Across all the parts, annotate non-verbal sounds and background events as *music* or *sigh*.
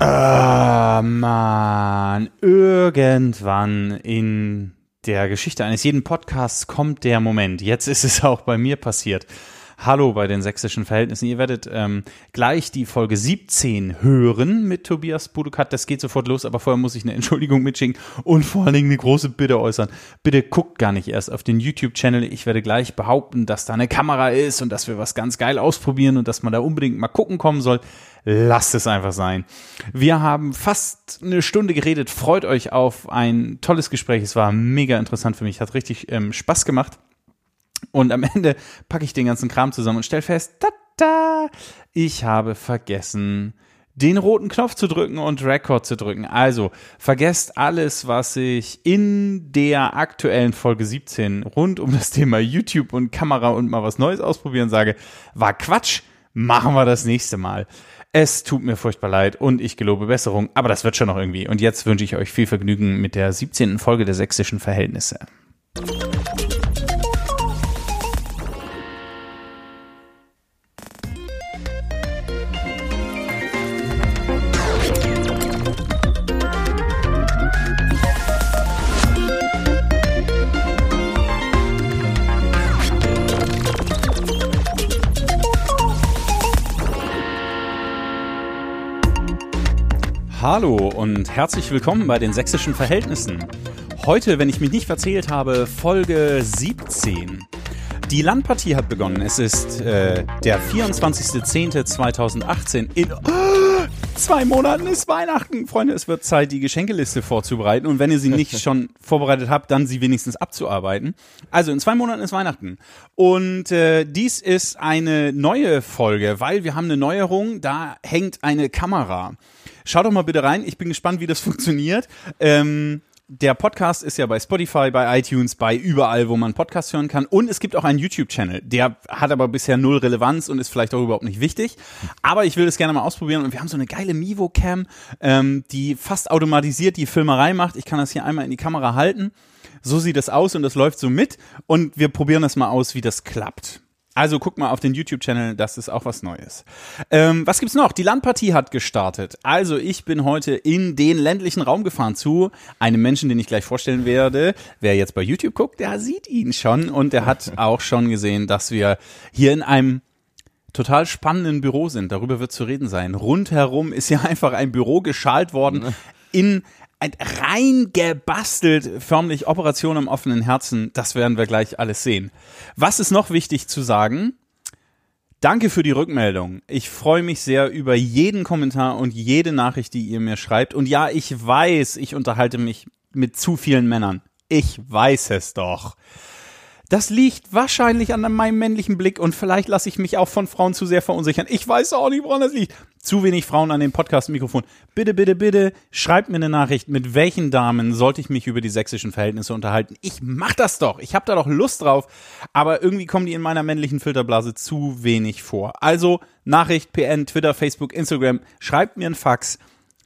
Ah, man. Irgendwann in der Geschichte eines jeden Podcasts kommt der Moment. Jetzt ist es auch bei mir passiert. Hallo bei den sächsischen Verhältnissen. Ihr werdet ähm, gleich die Folge 17 hören mit Tobias Budukat. Das geht sofort los, aber vorher muss ich eine Entschuldigung mitschicken und vor allen Dingen eine große Bitte äußern. Bitte guckt gar nicht erst auf den YouTube-Channel. Ich werde gleich behaupten, dass da eine Kamera ist und dass wir was ganz geil ausprobieren und dass man da unbedingt mal gucken kommen soll. Lasst es einfach sein. Wir haben fast eine Stunde geredet. Freut euch auf ein tolles Gespräch. Es war mega interessant für mich. Hat richtig ähm, Spaß gemacht. Und am Ende packe ich den ganzen Kram zusammen und stelle fest, tada, ich habe vergessen, den roten Knopf zu drücken und Record zu drücken. Also vergesst alles, was ich in der aktuellen Folge 17 rund um das Thema YouTube und Kamera und mal was Neues ausprobieren sage, war Quatsch. Machen wir das nächste Mal. Es tut mir furchtbar leid und ich gelobe Besserung, aber das wird schon noch irgendwie. Und jetzt wünsche ich euch viel Vergnügen mit der 17. Folge der sächsischen Verhältnisse. Hallo und herzlich willkommen bei den sächsischen Verhältnissen. Heute, wenn ich mich nicht verzählt habe, Folge 17. Die Landpartie hat begonnen. Es ist äh, der 24.10.2018. In oh, *gasps* zwei Monaten ist Weihnachten. Freunde, es wird Zeit, die Geschenkeliste vorzubereiten. Und wenn ihr sie nicht *laughs* schon vorbereitet habt, dann sie wenigstens abzuarbeiten. Also in zwei Monaten ist Weihnachten. Und äh, dies ist eine neue Folge, weil wir haben eine Neuerung. Da hängt eine Kamera. Schaut doch mal bitte rein. Ich bin gespannt, wie das *laughs* funktioniert. Ähm, der Podcast ist ja bei Spotify, bei iTunes, bei überall, wo man Podcasts hören kann. Und es gibt auch einen YouTube-Channel. Der hat aber bisher null Relevanz und ist vielleicht auch überhaupt nicht wichtig. Aber ich will das gerne mal ausprobieren. Und wir haben so eine geile Mivo-Cam, ähm, die fast automatisiert die Filmerei macht. Ich kann das hier einmal in die Kamera halten. So sieht das aus und das läuft so mit. Und wir probieren das mal aus, wie das klappt. Also guck mal auf den YouTube-Channel, das ist auch was Neues. Ähm, was gibt's noch? Die Landpartie hat gestartet. Also ich bin heute in den ländlichen Raum gefahren zu einem Menschen, den ich gleich vorstellen werde. Wer jetzt bei YouTube guckt, der sieht ihn schon und der hat *laughs* auch schon gesehen, dass wir hier in einem total spannenden Büro sind. Darüber wird zu reden sein. Rundherum ist ja einfach ein Büro geschalt worden in rein gebastelt, förmlich Operation am offenen Herzen. Das werden wir gleich alles sehen. Was ist noch wichtig zu sagen? Danke für die Rückmeldung. Ich freue mich sehr über jeden Kommentar und jede Nachricht, die ihr mir schreibt. Und ja, ich weiß, ich unterhalte mich mit zu vielen Männern. Ich weiß es doch. Das liegt wahrscheinlich an meinem männlichen Blick und vielleicht lasse ich mich auch von Frauen zu sehr verunsichern. Ich weiß auch nicht, woran das liegt. Zu wenig Frauen an dem Podcast-Mikrofon. Bitte, bitte, bitte, schreibt mir eine Nachricht, mit welchen Damen sollte ich mich über die sächsischen Verhältnisse unterhalten. Ich mach das doch. Ich habe da doch Lust drauf. Aber irgendwie kommen die in meiner männlichen Filterblase zu wenig vor. Also Nachricht, PN, Twitter, Facebook, Instagram. Schreibt mir einen Fax.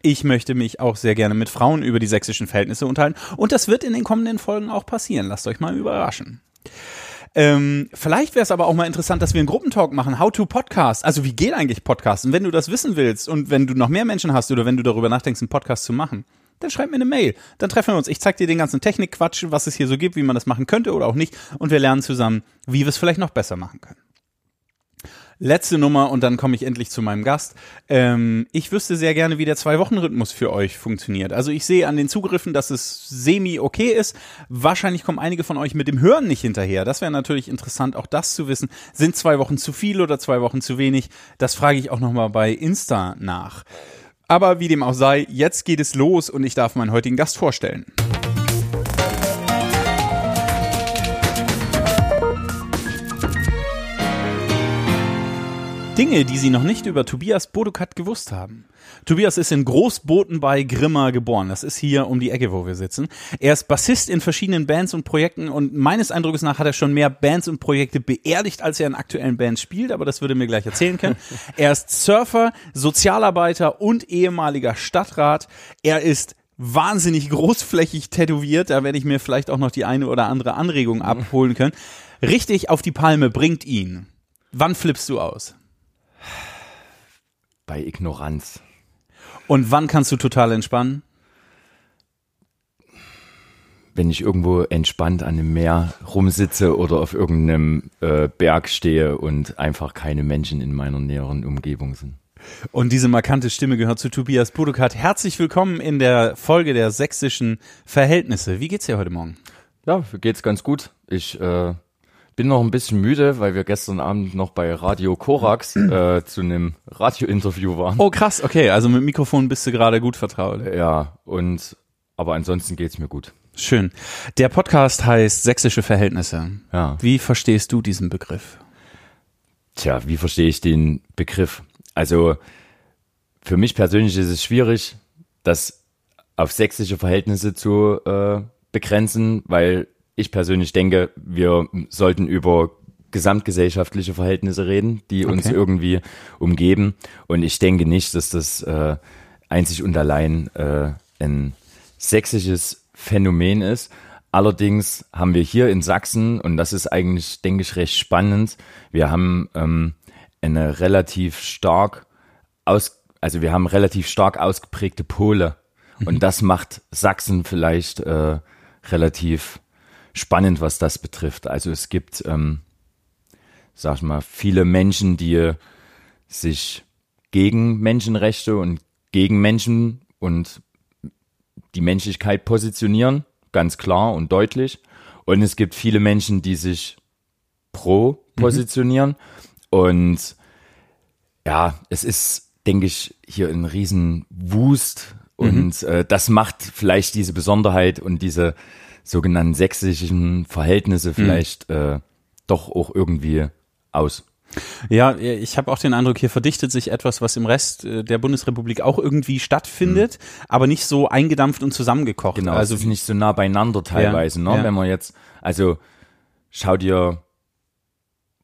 Ich möchte mich auch sehr gerne mit Frauen über die sächsischen Verhältnisse unterhalten. Und das wird in den kommenden Folgen auch passieren. Lasst euch mal überraschen. Ähm, vielleicht wäre es aber auch mal interessant, dass wir einen Gruppentalk machen. How to Podcast. Also wie geht eigentlich Podcast? Und wenn du das wissen willst und wenn du noch mehr Menschen hast oder wenn du darüber nachdenkst, einen Podcast zu machen, dann schreib mir eine Mail. Dann treffen wir uns. Ich zeig dir den ganzen Technikquatsch, was es hier so gibt, wie man das machen könnte oder auch nicht. Und wir lernen zusammen, wie wir es vielleicht noch besser machen können letzte Nummer und dann komme ich endlich zu meinem Gast. Ähm, ich wüsste sehr gerne, wie der Zwei-Wochen-Rhythmus für euch funktioniert. Also ich sehe an den Zugriffen, dass es semi okay ist. Wahrscheinlich kommen einige von euch mit dem Hören nicht hinterher. Das wäre natürlich interessant, auch das zu wissen. Sind zwei Wochen zu viel oder zwei Wochen zu wenig? Das frage ich auch nochmal bei Insta nach. Aber wie dem auch sei, jetzt geht es los und ich darf meinen heutigen Gast vorstellen. Dinge, die Sie noch nicht über Tobias Bodukat gewusst haben. Tobias ist in Großboten bei Grimma geboren. Das ist hier um die Ecke, wo wir sitzen. Er ist Bassist in verschiedenen Bands und Projekten und meines Eindrucks nach hat er schon mehr Bands und Projekte beerdigt, als er in aktuellen Bands spielt, aber das würde mir gleich erzählen können. *laughs* er ist Surfer, Sozialarbeiter und ehemaliger Stadtrat. Er ist wahnsinnig großflächig tätowiert. Da werde ich mir vielleicht auch noch die eine oder andere Anregung abholen können. *laughs* Richtig auf die Palme bringt ihn. Wann flippst du aus? Bei Ignoranz. Und wann kannst du total entspannen? Wenn ich irgendwo entspannt an einem Meer rumsitze oder auf irgendeinem äh, Berg stehe und einfach keine Menschen in meiner näheren Umgebung sind. Und diese markante Stimme gehört zu Tobias Budokat. Herzlich willkommen in der Folge der sächsischen Verhältnisse. Wie geht's dir heute Morgen? Ja, mir geht's ganz gut. Ich äh, bin noch ein bisschen müde, weil wir gestern Abend noch bei Radio Korax äh, *clears throat* zu einem Radiointerview waren. Oh krass, okay, also mit Mikrofon bist du gerade gut vertraut. Ja, und aber ansonsten geht's mir gut. Schön. Der Podcast heißt Sächsische Verhältnisse. Ja. Wie verstehst du diesen Begriff? Tja, wie verstehe ich den Begriff? Also für mich persönlich ist es schwierig, das auf sächsische Verhältnisse zu äh, begrenzen, weil ich persönlich denke, wir sollten über gesamtgesellschaftliche Verhältnisse reden, die uns Okay. irgendwie umgeben. Und ich denke nicht, dass das äh, einzig und allein äh, ein sächsisches Phänomen ist. Allerdings haben wir hier in Sachsen, und das ist eigentlich, denke ich, recht spannend, wir haben ähm, eine relativ stark aus, also wir haben relativ stark ausgeprägte Pole. Und das macht Sachsen vielleicht äh, relativ spannend, was das betrifft. Also es gibt, ähm, sag ich mal, viele Menschen, die sich gegen Menschenrechte und gegen Menschen und die Menschlichkeit positionieren, ganz klar und deutlich. Und es gibt viele Menschen, die sich pro positionieren. Und ja, es ist, denke ich, hier ein Riesenwust. Und äh, das macht vielleicht diese Besonderheit und diese sogenannten sächsischen Verhältnisse vielleicht äh, doch auch irgendwie aus. Ja, ich habe auch den Eindruck, hier verdichtet sich etwas, was im Rest äh, der Bundesrepublik auch irgendwie stattfindet, aber nicht so eingedampft und zusammengekocht. Genau, also ist nicht so nah beieinander teilweise, Ja, ne? ja. Wenn man jetzt, also schau dir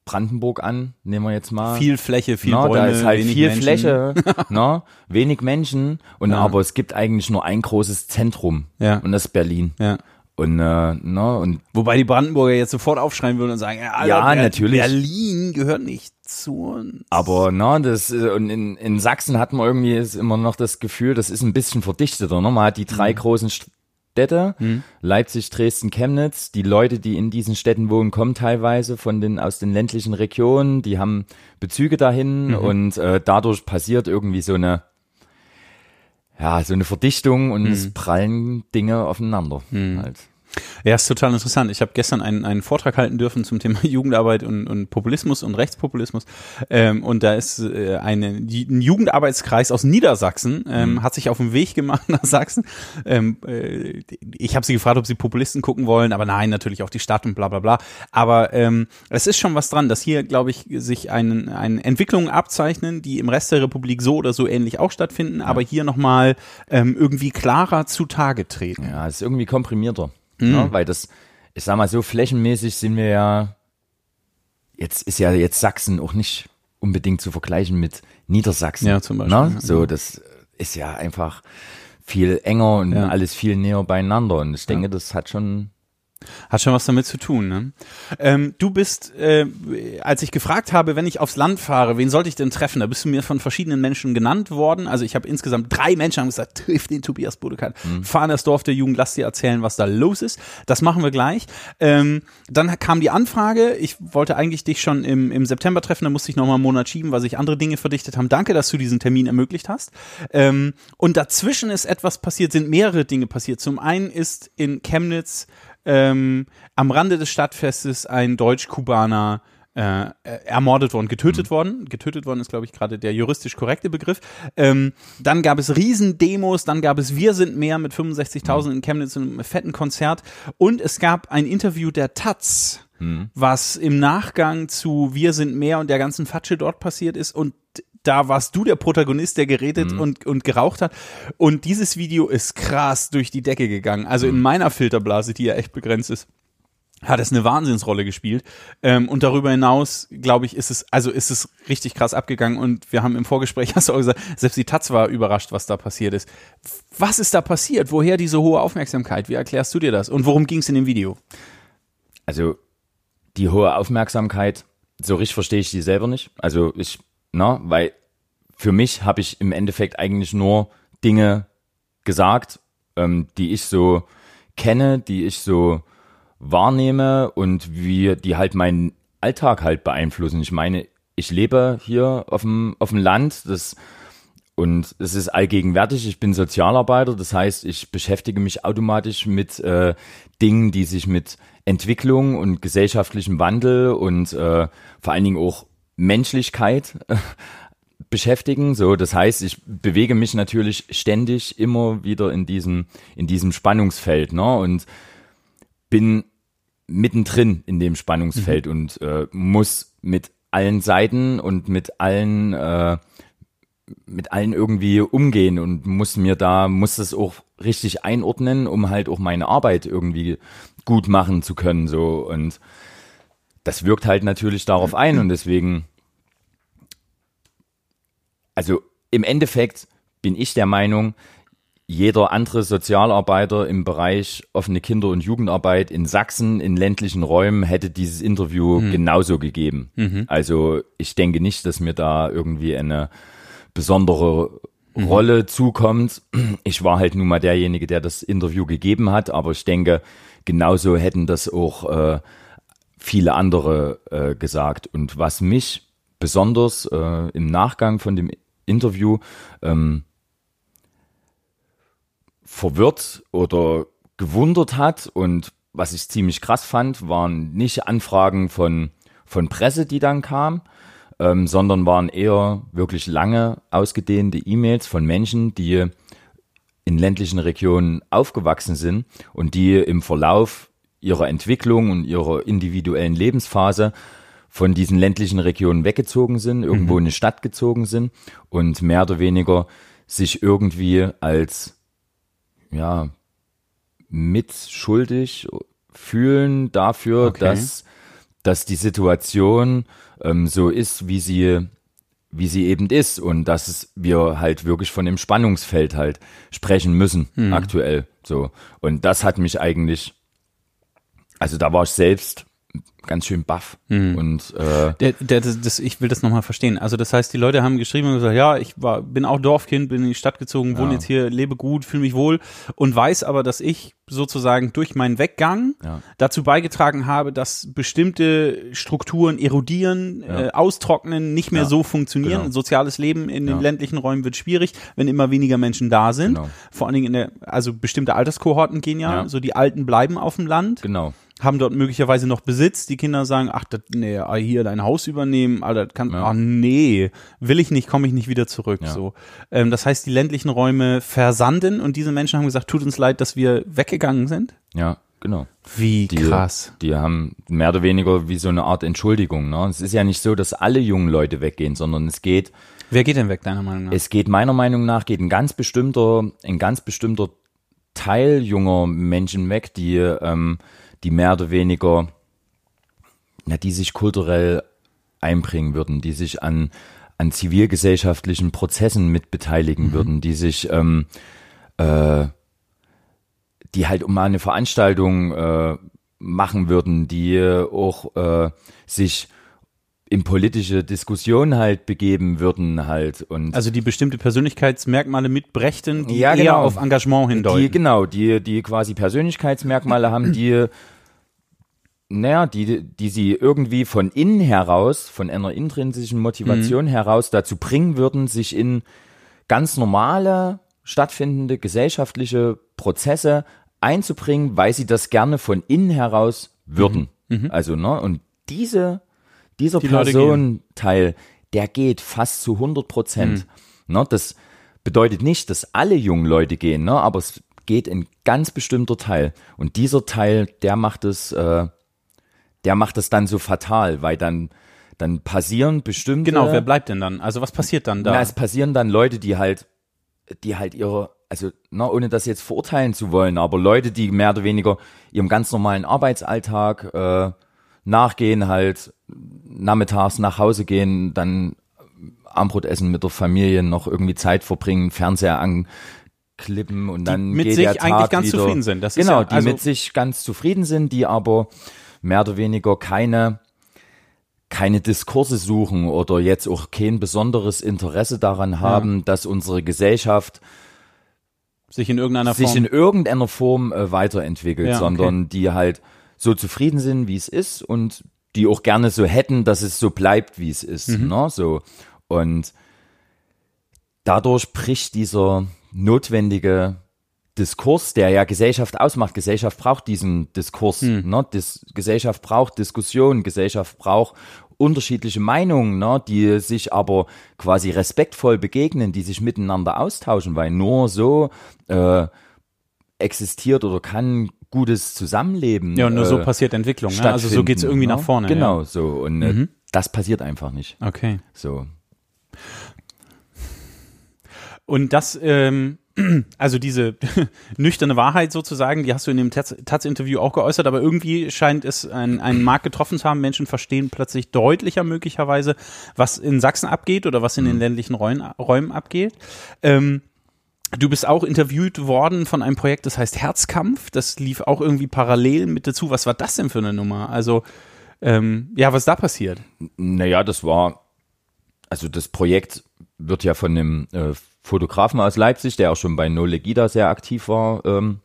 Brandenburg an, nehmen wir jetzt mal. viel Fläche, viel Na, Bäume, da ist halt wenig viel Menschen. Fläche, *laughs* ne? wenig Menschen und Ja. aber es gibt eigentlich nur ein großes Zentrum Ja. und das ist Berlin. Ja. Und, äh, ne, und Wobei die Brandenburger jetzt sofort aufschreien würden und sagen, ja, Alter, Ja, Ber- natürlich. Berlin gehört nicht zu uns. aber ne, das äh, und in, in Sachsen hat man irgendwie ist immer noch das Gefühl, das ist ein bisschen verdichteter. Ne? Man hat die drei großen Städte, Leipzig, Dresden, Chemnitz. Die Leute, die in diesen Städten wohnen, kommen teilweise von den aus den ländlichen Regionen. Die haben Bezüge dahin und äh, dadurch passiert irgendwie so eine ja so eine Verdichtung und es prallen Dinge aufeinander. Halt. Ja, ist total interessant. Ich habe gestern einen, einen Vortrag halten dürfen zum Thema *laughs* Jugendarbeit und, und Populismus und Rechtspopulismus. Ähm, und da ist äh, eine, ein Jugendarbeitskreis aus Niedersachsen, ähm, hat sich auf den Weg gemacht *laughs* nach Sachsen. Ähm, äh, ich habe sie gefragt, ob sie Populisten gucken wollen, aber nein, natürlich auch die Stadt und bla bla bla. Aber ähm, es ist schon was dran, dass hier, glaube ich, sich ein, ein Entwicklungen abzeichnen, die im Rest der Republik so oder so ähnlich auch stattfinden, aber hier nochmal ähm, irgendwie klarer zutage treten. Ja, ist irgendwie komprimierter. Ne? Weil das, ich sag mal so, flächenmäßig sind wir ja, jetzt ist ja jetzt Sachsen auch nicht unbedingt zu vergleichen mit Niedersachsen. Ja, zum Beispiel, Ne? ja. So, das ist ja einfach viel enger und Ja. alles viel näher beieinander. Und ich denke, das hat schon, Hat schon was damit zu tun, ne? Ähm, du bist, äh, als ich gefragt habe, wenn ich aufs Land fahre, wen sollte ich denn treffen? Da bist du mir von verschiedenen Menschen genannt worden. Also ich habe insgesamt drei Menschen haben gesagt, *laughs* triff den Tobias Bodekat. Fahr in das Dorf der Jugend, lass dir erzählen, was da los ist. Das machen wir gleich. Ähm, dann kam die Anfrage, ich wollte eigentlich dich schon im, im September treffen, da musste ich noch mal einen Monat schieben, weil sich andere Dinge verdichtet haben. Danke, dass du diesen Termin ermöglicht hast. Ähm, und dazwischen ist etwas passiert, sind mehrere Dinge passiert. Zum einen ist in Chemnitz ähm, am Rande des Stadtfestes ein Deutsch-Kubaner äh, ermordet worden, getötet worden. Getötet worden ist, glaube ich, gerade der juristisch korrekte Begriff. Ähm, dann gab es Riesendemos, dann gab es Wir sind mehr mit 65.000 in Chemnitz in einem fetten Konzert. Und es gab ein Interview der Taz, was im Nachgang zu Wir sind mehr und der ganzen Fatsche dort passiert ist. Und da warst du der Protagonist, der geredet und, und geraucht hat. Und dieses Video ist krass durch die Decke gegangen. Also in meiner Filterblase, die ja echt begrenzt ist, hat es eine Wahnsinnsrolle gespielt. Ähm, und darüber hinaus, glaube ich, ist es, also ist es richtig krass abgegangen. Und wir haben im Vorgespräch, *laughs* hast du auch gesagt, selbst die Taz war überrascht, was da passiert ist. Was ist da passiert? Woher diese hohe Aufmerksamkeit? Wie erklärst du dir das? Und worum ging es in dem Video? Also die hohe Aufmerksamkeit, so richtig verstehe ich die selber nicht. Also ich, na, weil für mich habe ich im Endeffekt eigentlich nur Dinge gesagt, ähm, die ich so kenne, die ich so wahrnehme und wie die halt meinen Alltag halt beeinflussen. Ich meine, ich lebe hier auf dem, auf dem Land, das und es ist allgegenwärtig. Ich bin Sozialarbeiter, das heißt, ich beschäftige mich automatisch mit äh, Dingen, die sich mit Entwicklung und gesellschaftlichem Wandel und äh, vor allen Dingen auch Menschlichkeit *laughs* beschäftigen. So, das heißt, ich bewege mich natürlich ständig immer wieder in diesem in diesem Spannungsfeld, ne? Und bin mittendrin in dem Spannungsfeld mhm. und äh, muss mit allen Seiten und mit allen äh, mit allen irgendwie umgehen und muss mir da muss das auch richtig einordnen, um halt auch meine Arbeit irgendwie gut machen zu können so und das wirkt halt natürlich darauf ein und deswegen also im Endeffekt bin ich der Meinung, jeder andere Sozialarbeiter im Bereich offene Kinder- und Jugendarbeit in Sachsen, in ländlichen Räumen, hätte dieses Interview mhm. genauso gegeben. Mhm. Also ich denke nicht, dass mir da irgendwie eine besondere mhm. Rolle zukommt. Ich war halt nun mal derjenige, der das Interview gegeben hat, aber ich denke, genauso hätten das auch äh, viele andere äh, gesagt. Und was mich besonders äh, im Nachgang von dem Interview ähm, verwirrt oder gewundert hat. Und was ich ziemlich krass fand, waren nicht Anfragen von, von Presse, die dann kamen, ähm, sondern waren eher wirklich lange ausgedehnte E-Mails von Menschen, die in ländlichen Regionen aufgewachsen sind und die im Verlauf ihrer Entwicklung und ihrer individuellen Lebensphase von diesen ländlichen Regionen weggezogen sind, irgendwo mhm. in eine Stadt gezogen sind und mehr oder weniger sich irgendwie als ja, mitschuldig fühlen dafür, okay. dass, dass die Situation ähm, so ist, wie sie, wie sie eben ist und dass wir halt wirklich von dem Spannungsfeld halt sprechen müssen hm. aktuell. So. Und das hat mich eigentlich, also da war ich selbst ganz schön baff. Mhm. Und äh, der, der, das, das, ich will das nochmal verstehen. Also das heißt, die Leute haben geschrieben und gesagt, ja, ich war, bin auch Dorfkind, bin in die Stadt gezogen, wohne ja. jetzt hier, lebe gut, fühle mich wohl und weiß aber, dass ich sozusagen durch meinen Weggang ja. dazu beigetragen habe, dass bestimmte Strukturen erodieren, ja. äh, austrocknen, nicht mehr so funktionieren. Genau. Soziales Leben in den ländlichen Räumen wird schwierig, wenn immer weniger Menschen da sind. Genau. Vor allen Dingen in der, also bestimmte Alterskohorten gehen ja, so die Alten bleiben auf dem Land. Genau haben dort möglicherweise noch Besitz. Die Kinder sagen, ach, das, nee, hier dein Haus übernehmen, Alter, das kann, ja. ach nee, will ich nicht, komme ich nicht wieder zurück. Ja. So, ähm, das heißt, die ländlichen Räume versanden und diese Menschen haben gesagt, tut uns leid, dass wir weggegangen sind. Ja, genau. Wie die, krass. Die haben mehr oder weniger wie so eine Art Entschuldigung. Ne? Es ist ja nicht so, dass alle jungen Leute weggehen, sondern es geht. Wer geht denn weg, deiner Meinung nach? Es geht meiner Meinung nach geht ein ganz bestimmter, ein ganz bestimmter Teil junger Menschen weg, die ähm, die mehr oder weniger, na, die sich kulturell einbringen würden, die sich an, an zivilgesellschaftlichen Prozessen mitbeteiligen mhm. würden, die sich, ähm, äh, die halt um eine Veranstaltung äh, machen würden, die auch äh, sich in politische Diskussionen halt begeben würden halt und also die bestimmte Persönlichkeitsmerkmale mitbrächten, die ja, genau. eher auf Engagement hindeuten. Die, genau, die die quasi Persönlichkeitsmerkmale haben, die naja, die, die sie irgendwie von innen heraus, von einer intrinsischen Motivation mhm. heraus dazu bringen würden, sich in ganz normale, stattfindende gesellschaftliche Prozesse einzubringen, weil sie das gerne von innen heraus würden. Mhm. Mhm. Also, ne, und diese dieser die Personenteil, der geht fast zu 100 Prozent. Mhm. Ne, das bedeutet nicht, dass alle jungen Leute gehen, ne, aber es geht ein ganz bestimmter Teil. Und dieser Teil, der macht es, äh, der macht es dann so fatal, weil dann dann passieren bestimmte. Genau, wer bleibt denn dann? Also was passiert dann da? Na, es passieren dann Leute, die halt, die halt ihre also na, ohne das jetzt verurteilen zu wollen, aber Leute, die mehr oder weniger ihrem ganz normalen Arbeitsalltag äh, nachgehen, halt nachmittags nach Hause gehen, dann Armbrot essen mit der Familie, noch irgendwie Zeit verbringen, Fernseher anklippen und dann mit geht sich der Tag eigentlich ganz wieder, zufrieden sind. Das ist genau, ja- die also- mit sich ganz zufrieden sind, die aber mehr oder weniger keine keine Diskurse suchen oder jetzt auch kein besonderes Interesse daran haben, dass unsere Gesellschaft sich in irgendeiner sich Form. in irgendeiner Form äh, weiterentwickelt, Ja, okay. sondern die halt so zufrieden sind, wie es ist und die auch gerne so hätten, dass es so bleibt, wie es ist. Mhm. Ne? So. Und dadurch bricht dieser notwendige Diskurs, der ja Gesellschaft ausmacht. Gesellschaft braucht diesen Diskurs. Hm. Ne? Dis Gesellschaft braucht Diskussion, Gesellschaft braucht unterschiedliche Meinungen, ne? die sich aber quasi respektvoll begegnen, die sich miteinander austauschen, weil nur so äh, existiert oder kann gutes Zusammenleben. ja, und nur so äh, passiert Entwicklung. Ne? Also so geht's irgendwie stattfinden, nach ne? vorne. Genau, so. Und äh, Mhm. das passiert einfach nicht. Ja. Okay. So. Und das, ähm, *clears throat* also diese *laughs* nüchterne Wahrheit sozusagen, die hast du in dem Taz- Taz-Interview auch geäußert, aber irgendwie scheint es ein- einen Markt getroffen zu haben. Menschen verstehen plötzlich deutlicher möglicherweise, was in Sachsen abgeht oder was in den ländlichen Räumen, Räumen abgeht. Ähm, Du bist auch interviewt worden von einem Projekt, das heißt Herzkampf. Das lief auch irgendwie parallel mit dazu. Was war das denn für eine Nummer? Also, ähm, ja, was da passiert? Naja, das war, also das Projekt wird ja von einem äh, Fotografen aus Leipzig, der auch schon bei No Legida sehr aktiv war, ähm,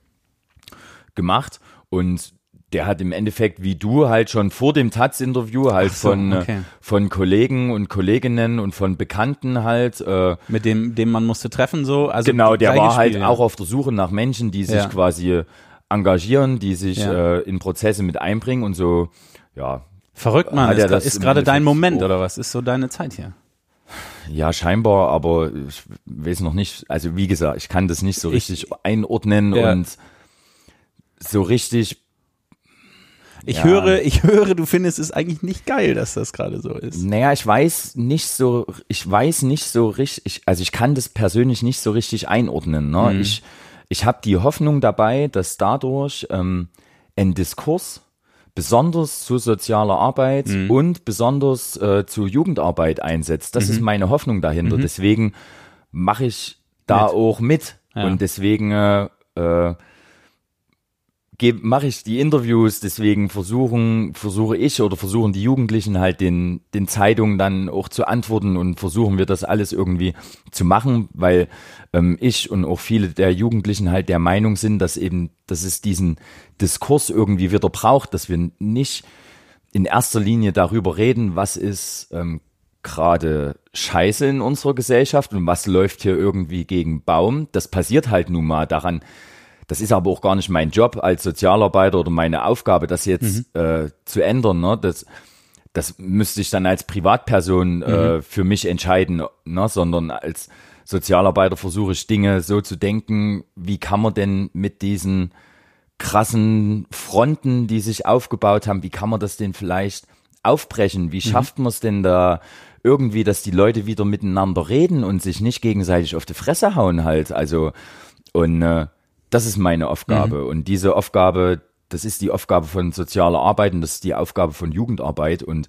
gemacht. Und der hat im Endeffekt, wie du, halt schon vor dem Taz-Interview halt so, von, okay. äh, von Kollegen und Kolleginnen und von Bekannten halt äh, Mit dem, dem man musste treffen, so. Also genau, der war halt auch auf der Suche nach Menschen, die sich Ja. quasi engagieren, die sich Ja. äh, in Prozesse mit einbringen und so, ja, Verrückt, er Ist, das ist gerade dein Moment auch- oder was? Ist so deine Zeit hier? Ja, scheinbar, aber ich weiß noch nicht, also wie gesagt, ich kann das nicht so Ich- richtig einordnen Ja. und so richtig, Ich Ja. höre, ich höre, du findest es eigentlich nicht geil, dass das gerade so ist. naja, ich weiß nicht so, ich weiß nicht so richtig, also ich kann das persönlich nicht so richtig einordnen. Ne? Mhm. Ich, ich habe die Hoffnung dabei, dass dadurch ähm, ein Diskurs besonders zu sozialer Arbeit Mhm. und besonders äh, zu Jugendarbeit einsetzt. Das ist Mhm. meine Hoffnung dahinter. Deswegen mache ich da Mit. auch mit. Ja. Und deswegen äh, äh, mache ich die Interviews, deswegen versuchen, versuche ich oder versuchen die Jugendlichen halt den, den Zeitungen dann auch zu antworten und versuchen wir das alles irgendwie zu machen, weil ähm, ich und auch viele der Jugendlichen halt der Meinung sind, dass eben, dass es diesen Diskurs irgendwie wieder braucht, dass wir nicht in erster Linie darüber reden, was ist ähm, gerade scheiße in unserer Gesellschaft und was läuft hier irgendwie gegen Baum. Das passiert halt nun mal daran. Das ist aber auch gar nicht mein Job als Sozialarbeiter oder meine Aufgabe, das jetzt äh, zu ändern. Ne? Das, das müsste ich dann als Privatperson äh, für mich entscheiden, ne? sondern als Sozialarbeiter versuche ich Dinge so zu denken, wie kann man denn mit diesen krassen Fronten, die sich aufgebaut haben, wie kann man das denn vielleicht aufbrechen? Wie schafft man es denn da irgendwie, dass die Leute wieder miteinander reden und sich nicht gegenseitig auf die Fresse hauen halt? Also, und äh, das ist meine Aufgabe. Und diese Aufgabe, das ist die Aufgabe von sozialer Arbeit und das ist die Aufgabe von Jugendarbeit und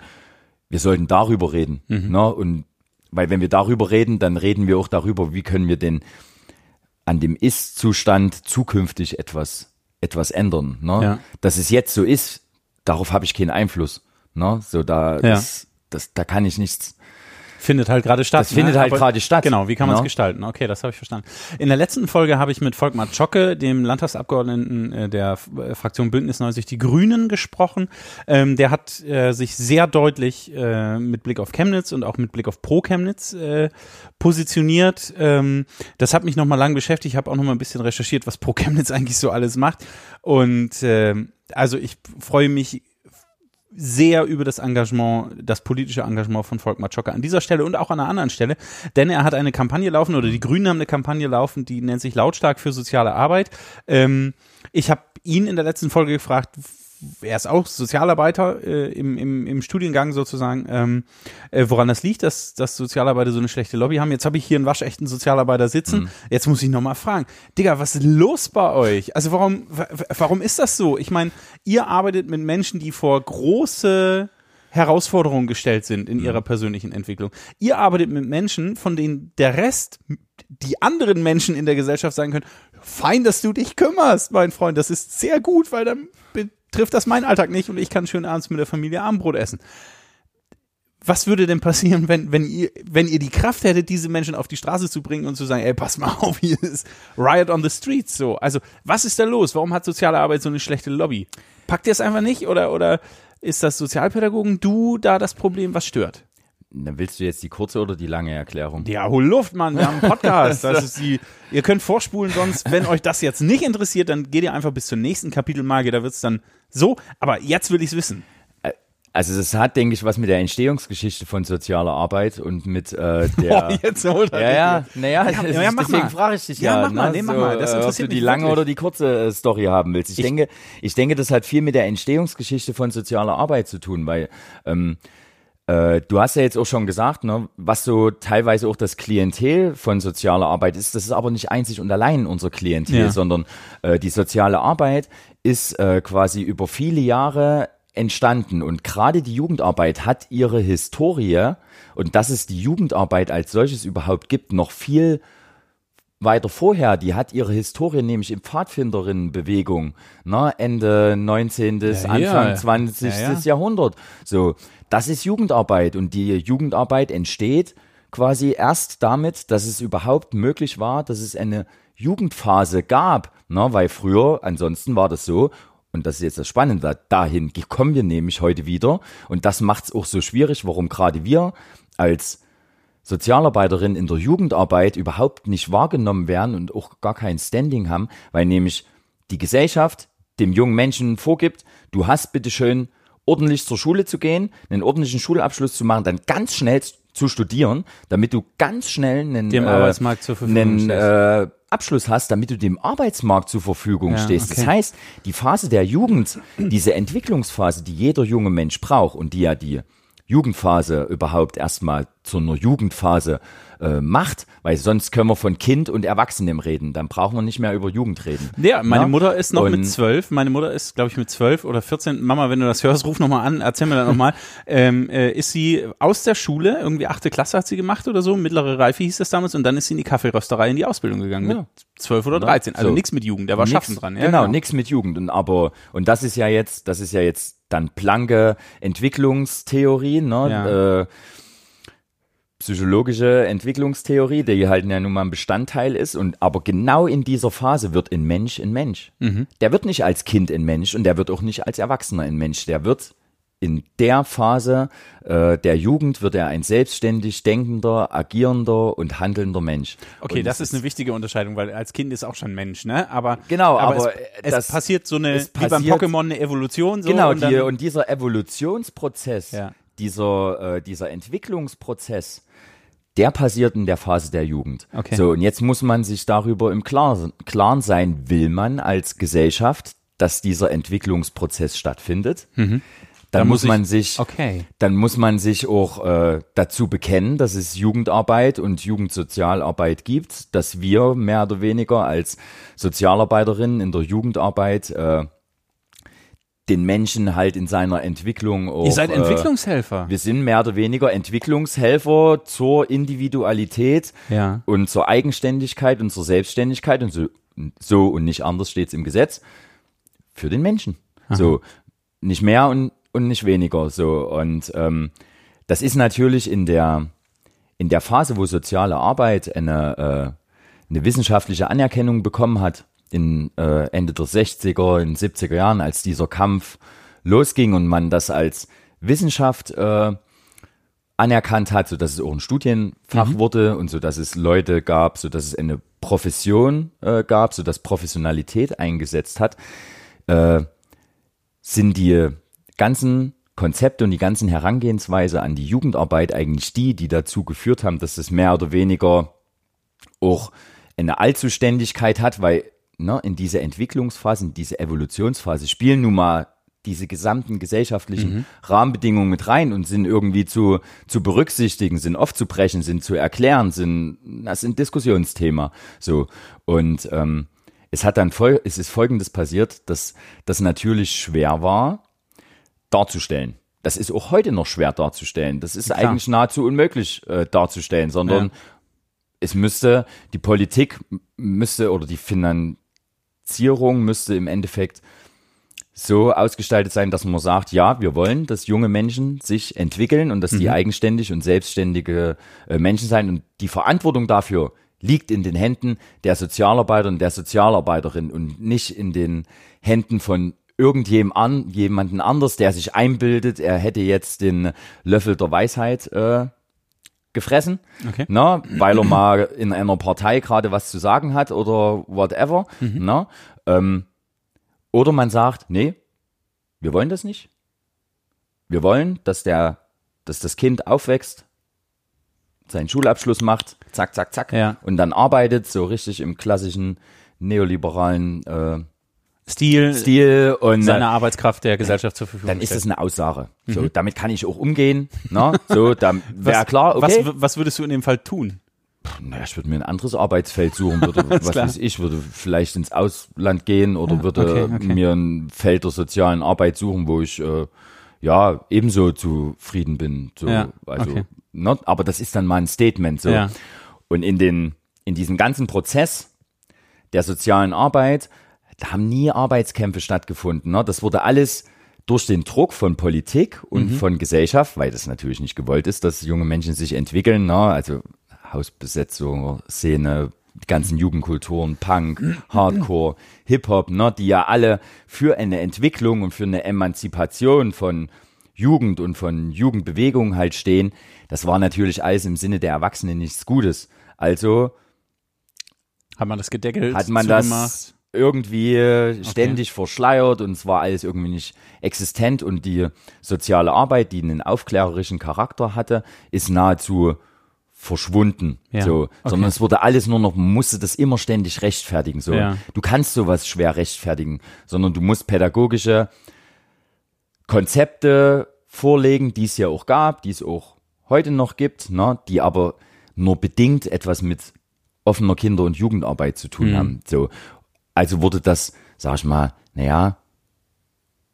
wir sollten darüber reden. Ne? Und weil wenn wir darüber reden, dann reden wir auch darüber, wie können wir denn an dem Ist-Zustand zukünftig etwas, etwas ändern. Ne? Ja. Dass es jetzt so ist, darauf habe ich keinen Einfluss. Ne? So da, Ja. das, das, da kann ich nichts. Findet halt gerade statt. Das findet halt gerade statt. Genau, wie kann man es Ja. gestalten? Okay, das habe ich verstanden. In der letzten Folge habe ich mit Volkmar Zschocke, dem Landtagsabgeordneten äh, der äh, Fraktion Bündnis 90 Die Grünen, gesprochen. Ähm, der hat äh, sich sehr deutlich äh, mit Blick auf Chemnitz und auch mit Blick auf Pro Chemnitz äh, positioniert. Ähm, das hat mich nochmal lang beschäftigt. Ich habe auch nochmal ein bisschen recherchiert, was Pro Chemnitz *laughs* eigentlich so alles macht. Und ähm, also ich freue mich sehr über das Engagement, das politische Engagement von Volkmar Zschocke an dieser Stelle und auch an einer anderen Stelle, denn er hat eine Kampagne laufen oder die Grünen haben eine Kampagne laufen, die nennt sich Lautstark für soziale Arbeit. Ähm, ich habe ihn in der letzten Folge gefragt, er ist auch Sozialarbeiter äh, im, im, im Studiengang sozusagen, ähm, äh, woran das liegt, dass, dass Sozialarbeiter so eine schlechte Lobby haben. Jetzt habe ich hier einen waschechten Sozialarbeiter sitzen. Mhm. Jetzt muss ich nochmal fragen, Digga, was ist los bei euch? Also warum, warum ist das so? Ich meine, ihr arbeitet mit Menschen, die vor große Herausforderungen gestellt sind in ihrer persönlichen Entwicklung. Ihr arbeitet mit Menschen, von denen der Rest, die anderen Menschen in der Gesellschaft sagen können, fein, dass du dich kümmerst, mein Freund, das ist sehr gut, weil dann betrifft das meinen Alltag nicht und ich kann schön abends mit der Familie Abendbrot essen. Was würde denn passieren, wenn, wenn ihr, wenn ihr die Kraft hättet, diese Menschen auf die Straße zu bringen und zu sagen, ey, pass mal *laughs* auf, hier ist Riot on the Streets, so. Also, was ist da los? Warum hat soziale Arbeit so eine schlechte Lobby? Packt ihr es einfach nicht oder, oder ist das Sozialpädagogen du da das Problem, was stört? Dann willst du jetzt die kurze oder die lange Erklärung? Ja, hol Luft, Mann. Wir haben einen Podcast. Das ist die, ihr könnt vorspulen, sonst, wenn euch das jetzt nicht interessiert, dann geht ihr einfach bis zur nächsten Kapitelmarke. Da wird es dann so. Aber jetzt will ich es wissen. Also das hat, denke ich, was mit der Entstehungsgeschichte von sozialer Arbeit und mit äh, *laughs* der. Oh, jetzt holt er ja, ja, naja, ja, ja, ja, deswegen frage ich dich ja. Ja, mach mal, ne, nee, mach so, mal. Das interessiert ob du die lange oder die kurze äh, Story haben willst. Ich, ich, denke, ich denke, das hat viel mit der Entstehungsgeschichte von sozialer Arbeit zu tun, weil ähm, äh, du hast ja jetzt auch schon gesagt, ne, was so teilweise auch das Klientel von sozialer Arbeit ist. Das ist aber nicht einzig und allein unser Klientel, ja. sondern äh, die soziale Arbeit ist äh, quasi über viele Jahre entstanden. Und gerade die Jugendarbeit hat ihre Historie und dass es die Jugendarbeit als solches überhaupt gibt, noch viel weiter vorher, die hat ihre Historie nämlich im Pfadfinderinnenbewegung, ne, Ende 19. Ja, Anfang ja. 20. Ja, Jahrhundert. So, das ist Jugendarbeit und die Jugendarbeit entsteht quasi erst damit, dass es überhaupt möglich war, dass es eine Jugendphase gab, ne, weil früher, ansonsten war das so, und das ist jetzt das Spannende, dahin kommen wir nämlich heute wieder. Und das macht es auch so schwierig, warum gerade wir als Sozialarbeiterin in der Jugendarbeit überhaupt nicht wahrgenommen werden und auch gar kein Standing haben, weil nämlich die Gesellschaft dem jungen Menschen vorgibt, du hast bitteschön ordentlich zur Schule zu gehen, einen ordentlichen Schulabschluss zu machen, dann ganz schnell zu studieren, damit du ganz schnell einen, dem äh, Arbeitsmarkt zur Verfügung einen, äh, Abschluss hast, damit du dem Arbeitsmarkt zur Verfügung ja, stehst. Okay. Das heißt, die Phase der Jugend, diese Entwicklungsphase, die jeder junge Mensch braucht und die ja die Jugendphase überhaupt erstmal zu einer Jugendphase äh, macht, weil sonst können wir von Kind und Erwachsenem reden. Dann brauchen wir nicht mehr über Jugend reden. Ja, meine ja? Mutter ist noch und mit zwölf. Meine Mutter ist, glaube ich, mit zwölf oder vierzehn. Mama, wenn du das hörst, ruf nochmal an, erzähl mir das nochmal. *laughs* ähm, äh, ist sie aus der Schule, irgendwie achte Klasse hat sie gemacht oder so, mittlere Reife hieß das damals, und dann ist sie in die Kaffeerösterei in die Ausbildung gegangen ja. mit zwölf oder dreizehn. Also so. nichts mit Jugend, der war nix, schaffen dran. Ja, genau, genau. nichts mit Jugend. Und aber, und das ist ja jetzt, das ist ja jetzt dann Planke Entwicklungstheorie, ne? Äh, psychologische Entwicklungstheorie, die halt ja nun mal ein Bestandteil ist. Und aber genau in dieser Phase wird ein Mensch ein Mensch. Mhm. Der wird nicht als Kind ein Mensch und der wird auch nicht als Erwachsener ein Mensch. Der wird in der Phase äh, der Jugend wird er ein selbstständig denkender, agierender und handelnder Mensch. Okay, und das ist eine wichtige Unterscheidung, weil als Kind ist auch schon Mensch, ne? Aber genau, aber, aber es, es passiert so eine wie beim Pokémon eine Evolution. So, genau, und, die, und dieser Evolutionsprozess, ja. Dieser äh, dieser Entwicklungsprozess, der passiert in der Phase der Jugend. Okay. So, und jetzt muss man sich darüber im Klaren, Klaren sein, will man als Gesellschaft, dass dieser Entwicklungsprozess stattfindet. Mhm. Dann, dann muss, muss man ich, sich, okay. dann muss man sich auch äh, dazu bekennen, dass es Jugendarbeit und Jugendsozialarbeit gibt, dass wir mehr oder weniger als Sozialarbeiterinnen in der Jugendarbeit äh, den Menschen halt in seiner Entwicklung auch, Ihr seid äh, Entwicklungshelfer. Äh, wir sind mehr oder weniger Entwicklungshelfer zur Individualität ja. und zur Eigenständigkeit und zur Selbstständigkeit und so, so und nicht anders steht es im Gesetz für den Menschen. Aha. So nicht mehr und und nicht weniger so und ähm, das ist natürlich in der in der Phase, wo soziale Arbeit eine äh, eine wissenschaftliche Anerkennung bekommen hat in äh, Ende der 60er, in 70er Jahren, als dieser Kampf losging und man das als Wissenschaft äh, anerkannt hat, so dass es auch ein Studienfach mhm. wurde und so dass es Leute gab, so dass es eine Profession äh, gab, so dass Professionalität eingesetzt hat, äh, sind die ganzen Konzepte und die ganzen Herangehensweise an die Jugendarbeit eigentlich die, die dazu geführt haben, dass es mehr oder weniger auch eine Allzuständigkeit hat, weil ne, in dieser Entwicklungsphase, in dieser Evolutionsphase spielen nun mal diese gesamten gesellschaftlichen Rahmenbedingungen mit rein und sind irgendwie zu, zu berücksichtigen, sind aufzubrechen, sind zu erklären, sind, das sind Diskussionsthema. So. Und ähm, es hat dann voll, es ist folgendes passiert, dass das natürlich schwer war, darzustellen. Das ist auch heute noch schwer darzustellen. Das ist Klar. eigentlich nahezu unmöglich äh, darzustellen, sondern Ja. es müsste, die Politik müsste oder die Finanzierung müsste im Endeffekt so ausgestaltet sein, dass man sagt, ja, wir wollen, dass junge Menschen sich entwickeln und dass die eigenständig und selbstständige äh, Menschen sein. Und die Verantwortung dafür liegt in den Händen der Sozialarbeiter und der Sozialarbeiterin und nicht in den Händen von irgendjemandem an, jemanden anders, der sich einbildet, er hätte jetzt den Löffel der Weisheit äh, gefressen, Okay. na, weil er mal in einer Partei gerade was zu sagen hat oder whatever. Na, ähm, oder man sagt, nee, wir wollen das nicht. Wir wollen, dass der, dass das Kind aufwächst, seinen Schulabschluss macht, zack, zack, zack, Ja. und dann arbeitet, so richtig im klassischen neoliberalen äh, Stil, Stil und seine Arbeitskraft der Gesellschaft zur Verfügung dann ist das eine Aussage. So, damit kann ich auch umgehen. Na, so, dann wäre klar, okay. was, was würdest du in dem Fall tun? Naja, ich würde mir ein anderes Arbeitsfeld suchen, würde, *laughs* was klar. weiß ich, würde vielleicht ins Ausland gehen oder würde okay, okay. mir ein Feld der sozialen Arbeit suchen, wo ich äh, ja ebenso zufrieden bin. So, Ja, also, okay. ne, aber das ist dann mal ein Statement. So. Ja. Und in den in diesem ganzen Prozess der sozialen Arbeit, da haben nie Arbeitskämpfe stattgefunden. Ne? Das wurde alles durch den Druck von Politik und Mhm. von Gesellschaft, weil das natürlich nicht gewollt ist, dass junge Menschen sich entwickeln. Ne? Also Hausbesetzung, Szene, die ganzen Jugendkulturen, Punk, Hardcore, Hip-Hop, ne? die ja alle für eine Entwicklung und für eine Emanzipation von Jugend und von Jugendbewegung halt stehen. Das war natürlich alles im Sinne der Erwachsenen nichts Gutes. Also Hat man das gedeckelt? hat man das irgendwie ständig verschleiert und es war alles irgendwie nicht existent und die soziale Arbeit, die einen aufklärerischen Charakter hatte, ist nahezu verschwunden. Ja, So, okay. sondern es wurde alles nur noch, man musste das immer ständig rechtfertigen. So, Ja. du kannst sowas schwer rechtfertigen, sondern du musst pädagogische Konzepte vorlegen, die es ja auch gab, die es auch heute noch gibt, ne, die aber nur bedingt etwas mit offener Kinder- und Jugendarbeit zu tun haben. So, also wurde das, sag ich mal, naja,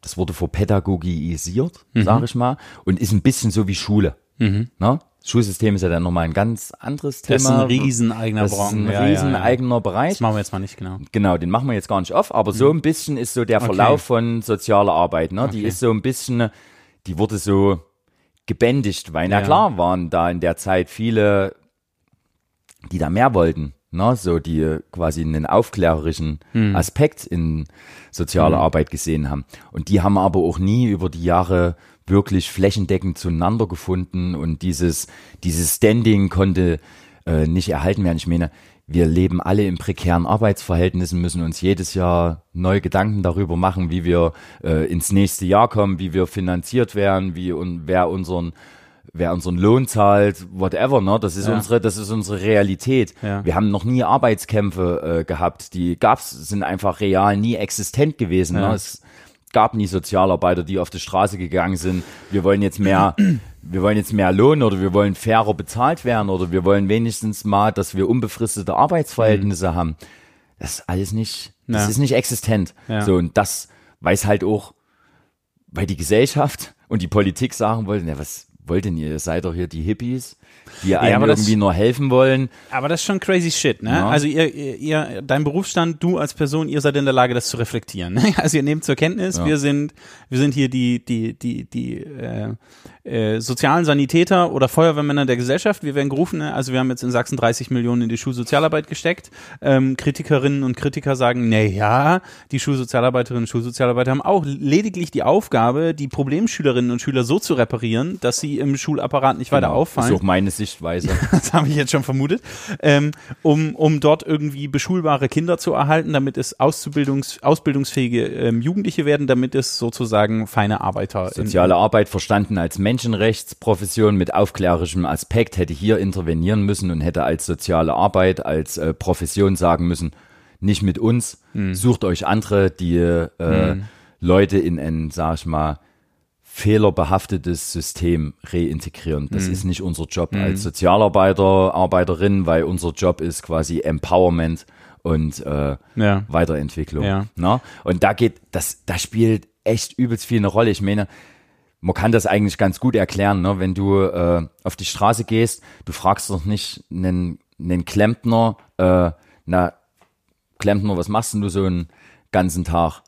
das wurde verpädagogisiert, sag ich mal, und ist ein bisschen so wie Schule. Ne? Das Schulsystem ist ja dann nochmal ein ganz anderes Thema. Das ist ein riesen eigener Das ist ein riesen ja, ja. eigener Bereich. Das machen wir jetzt mal nicht, genau. Genau, den machen wir jetzt gar nicht auf, aber so ein bisschen ist so der Verlauf von sozialer Arbeit, ne? Die Okay. ist so ein bisschen, die wurde so gebändigt, weil, na Ja. klar, waren da in der Zeit viele, die da mehr wollten, ne? So, die quasi einen aufklärerischen Hm. Aspekt in sozialer Arbeit gesehen haben. Und die haben aber auch nie über die Jahre wirklich flächendeckend zueinander gefunden und dieses, dieses Standing konnte äh, nicht erhalten werden. Ich meine, wir leben alle in prekären Arbeitsverhältnissen, müssen uns jedes Jahr neue Gedanken darüber machen, wie wir äh, ins nächste Jahr kommen, wie wir finanziert werden, wie und wer unseren wer unseren Lohn zahlt, whatever, ne? Das ist Ja. unsere, das ist unsere Realität. Ja. Wir haben noch nie Arbeitskämpfe äh, gehabt, die gab's, sind einfach real nie existent gewesen. Ja. Ne? Es gab nie Sozialarbeiter, die auf die Straße gegangen sind. Wir wollen jetzt mehr, *clears throat* wir wollen jetzt mehr Lohn oder wir wollen fairer bezahlt werden oder wir wollen wenigstens mal, dass wir unbefristete Arbeitsverhältnisse haben. Das ist alles nicht, das ist nicht existent. So und das weiß halt auch, weil die Gesellschaft und die Politik sagen wollten, ja was wollt denn ihr? Ihr seid doch hier die Hippies, die einem aber das- irgendwie nur helfen wollen. Aber das ist schon crazy shit, ne? Ja. Also ihr, ihr, ihr, dein Berufsstand, du als Person, ihr seid in der Lage, das zu reflektieren. Ne? *laughs* Also ihr nehmt zur Kenntnis, Ja. wir sind, wir sind hier die, die, die, die äh, äh, sozialen Sanitäter oder Feuerwehrmänner der Gesellschaft. Wir werden gerufen, ne? also wir haben jetzt in Sachsen 30 Millionen in die Schulsozialarbeit gesteckt. Ähm, Kritikerinnen und Kritiker sagen, na ja, die Schulsozialarbeiterinnen und Schulsozialarbeiter haben auch lediglich die Aufgabe, die Problemschülerinnen und Schüler so zu reparieren, dass sie im Schulapparat nicht weiter Genau. auffallen Ist auch meine Sichtweise. *laughs* das habe ich jetzt schon vermutet, ähm, um, um dort irgendwie beschulbare Kinder zu erhalten, damit es Auszubildungs, ausbildungsfähige ähm, Jugendliche werden, damit es sozusagen feine Arbeiter Soziale Arbeit verstanden als Menschenrechtsprofession mit aufklärerischem Aspekt hätte hier intervenieren müssen und hätte als soziale Arbeit, als äh, Profession sagen müssen, nicht mit uns, Hm. sucht euch andere, die äh, Leute in ein, sag ich mal, fehlerbehaftetes System reintegrieren. Das Mhm. ist nicht unser Job als Sozialarbeiter, Arbeiterin, weil unser Job ist quasi Empowerment und äh, Ja. Weiterentwicklung. Ja. Ne? Und da geht, das, da spielt echt übelst viel eine Rolle. Ich meine, man kann das eigentlich ganz gut erklären, ne? wenn du äh, auf die Straße gehst, du fragst doch nicht einen, einen Klempner, äh, na, Klempner, was machst denn du so einen ganzen Tag?